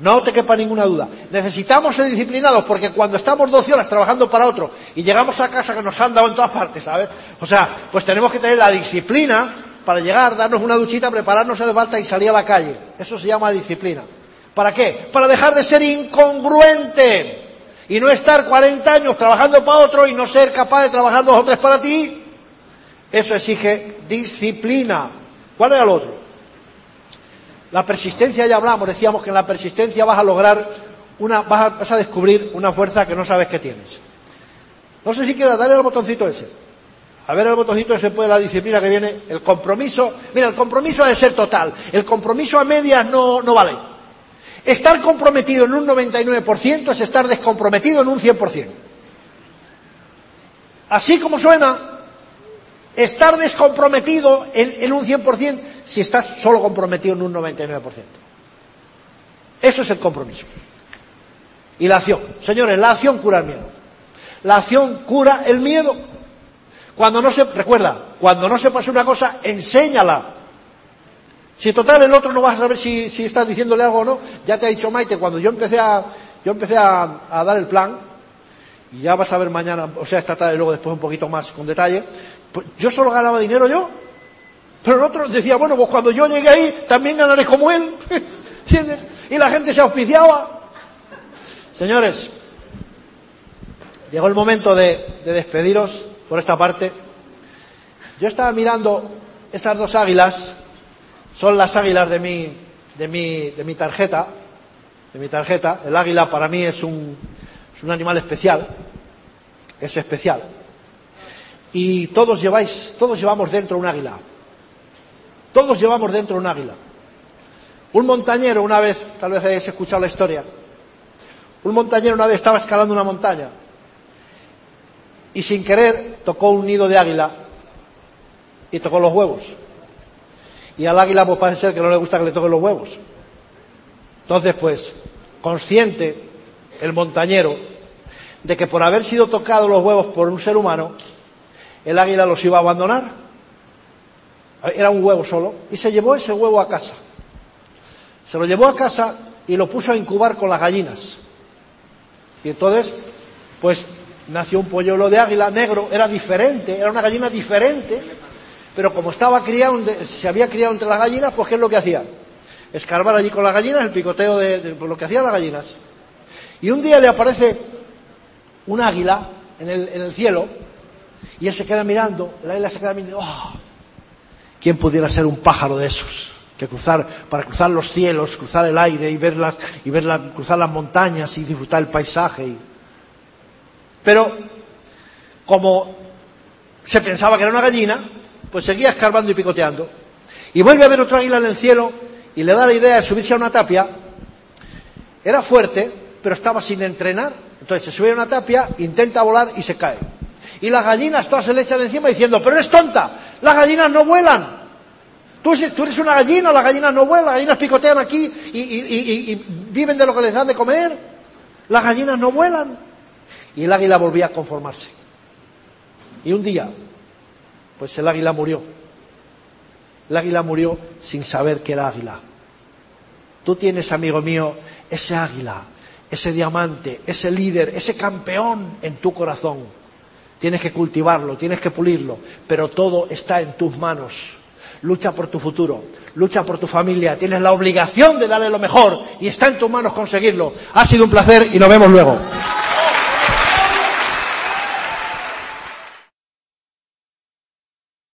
No te quepa ninguna duda. Necesitamos ser disciplinados porque cuando estamos 12 horas trabajando para otro y llegamos a casa que nos han dado en todas partes, ¿sabes? O sea, pues tenemos que tener la disciplina para llegar, darnos una duchita, prepararnos de falta y salir a la calle. Eso se llama disciplina. ¿Para qué? Para dejar de ser incongruente y no estar 40 años trabajando para otro y no ser capaz de trabajar dos o para ti. Eso exige disciplina. ¿Cuál era el otro? La persistencia ya hablamos, decíamos que en la persistencia vas a lograr una, vas a, descubrir una fuerza que no sabes que tienes. No sé si queda, dale el botoncito ese. A ver el botoncito ese puede la disciplina que viene, el compromiso. Mira, el compromiso ha de ser total. El compromiso a medias no, no vale. Estar comprometido en un 99% es estar descomprometido en un 100%. Así como suena, estar descomprometido en, un 100% si estás solo comprometido en un 99%. Eso es el compromiso. Y la acción. Señores, la acción cura el miedo. La acción cura el miedo. Cuando no se, recuerda, cuando no se pasa una cosa, enséñala. Si total el otro no vas a saber si, si estás diciéndole algo o no, ya te ha dicho Maite, cuando yo empecé a, yo empecé a, a dar el plan, y ya vas a ver mañana, o sea, esta tarde luego después un poquito más con detalle, pues yo solo ganaba dinero yo. Pero el otro decía, bueno, pues cuando yo llegue ahí también ganaré como él. [LAUGHS] ¿Entiendes? Y la gente se auspiciaba. Señores, llegó el momento de, de despediros por esta parte. Yo estaba mirando esas dos águilas, son las águilas de mi, de mi, de mi tarjeta, de mi tarjeta. El águila para mí es un, es un animal especial, es especial. Y todos lleváis, todos llevamos dentro un águila. Todos llevamos dentro un águila. Un montañero una vez, tal vez hayáis escuchado la historia, un montañero una vez estaba escalando una montaña y sin querer tocó un nido de águila y tocó los huevos. Y al águila pues parece ser que no le gusta que le toquen los huevos. Entonces pues, consciente el montañero de que por haber sido tocado los huevos por un ser humano, el águila los iba a abandonar. Era un huevo solo. Y se llevó ese huevo a casa. Se lo llevó a casa y lo puso a incubar con las gallinas. Y entonces, pues nació un polluelo de águila negro, era diferente, era una gallina diferente, pero como estaba criado, se había criado entre las gallinas, pues ¿qué es lo que hacía? Escarbar allí con las gallinas, el picoteo de, lo que hacían las gallinas. Y un día le aparece un águila en el, cielo, y él se queda mirando, el águila se queda mirando, oh, ¿quién pudiera ser un pájaro de esos? Que cruzar, para cruzar los cielos, cruzar el aire y verlas, y verlas, cruzar las montañas y disfrutar el paisaje. Pero, como se pensaba que era una gallina, pues seguía escarbando y picoteando. Y vuelve a ver otro águila en el cielo y le da la idea de subirse a una tapia. Era fuerte, pero estaba sin entrenar. Entonces se sube a una tapia, intenta volar y se cae. Y las gallinas todas se le echan encima diciendo, pero eres tonta, las gallinas no vuelan. Tú, eres una gallina, las gallinas no vuelan, las gallinas picotean aquí y, y viven de lo que les dan de comer. Las gallinas no vuelan. Y el águila volvía a conformarse. Y un día pues el águila murió. El águila murió sin saber que era águila. Tú tienes, amigo mío, ese águila, ese diamante, ese líder, ese campeón en tu corazón. Tienes que cultivarlo, tienes que pulirlo, pero todo está en tus manos. Lucha por tu futuro, lucha por tu familia, tienes la obligación de darle lo mejor y está en tus manos conseguirlo. Ha sido un placer y nos vemos luego.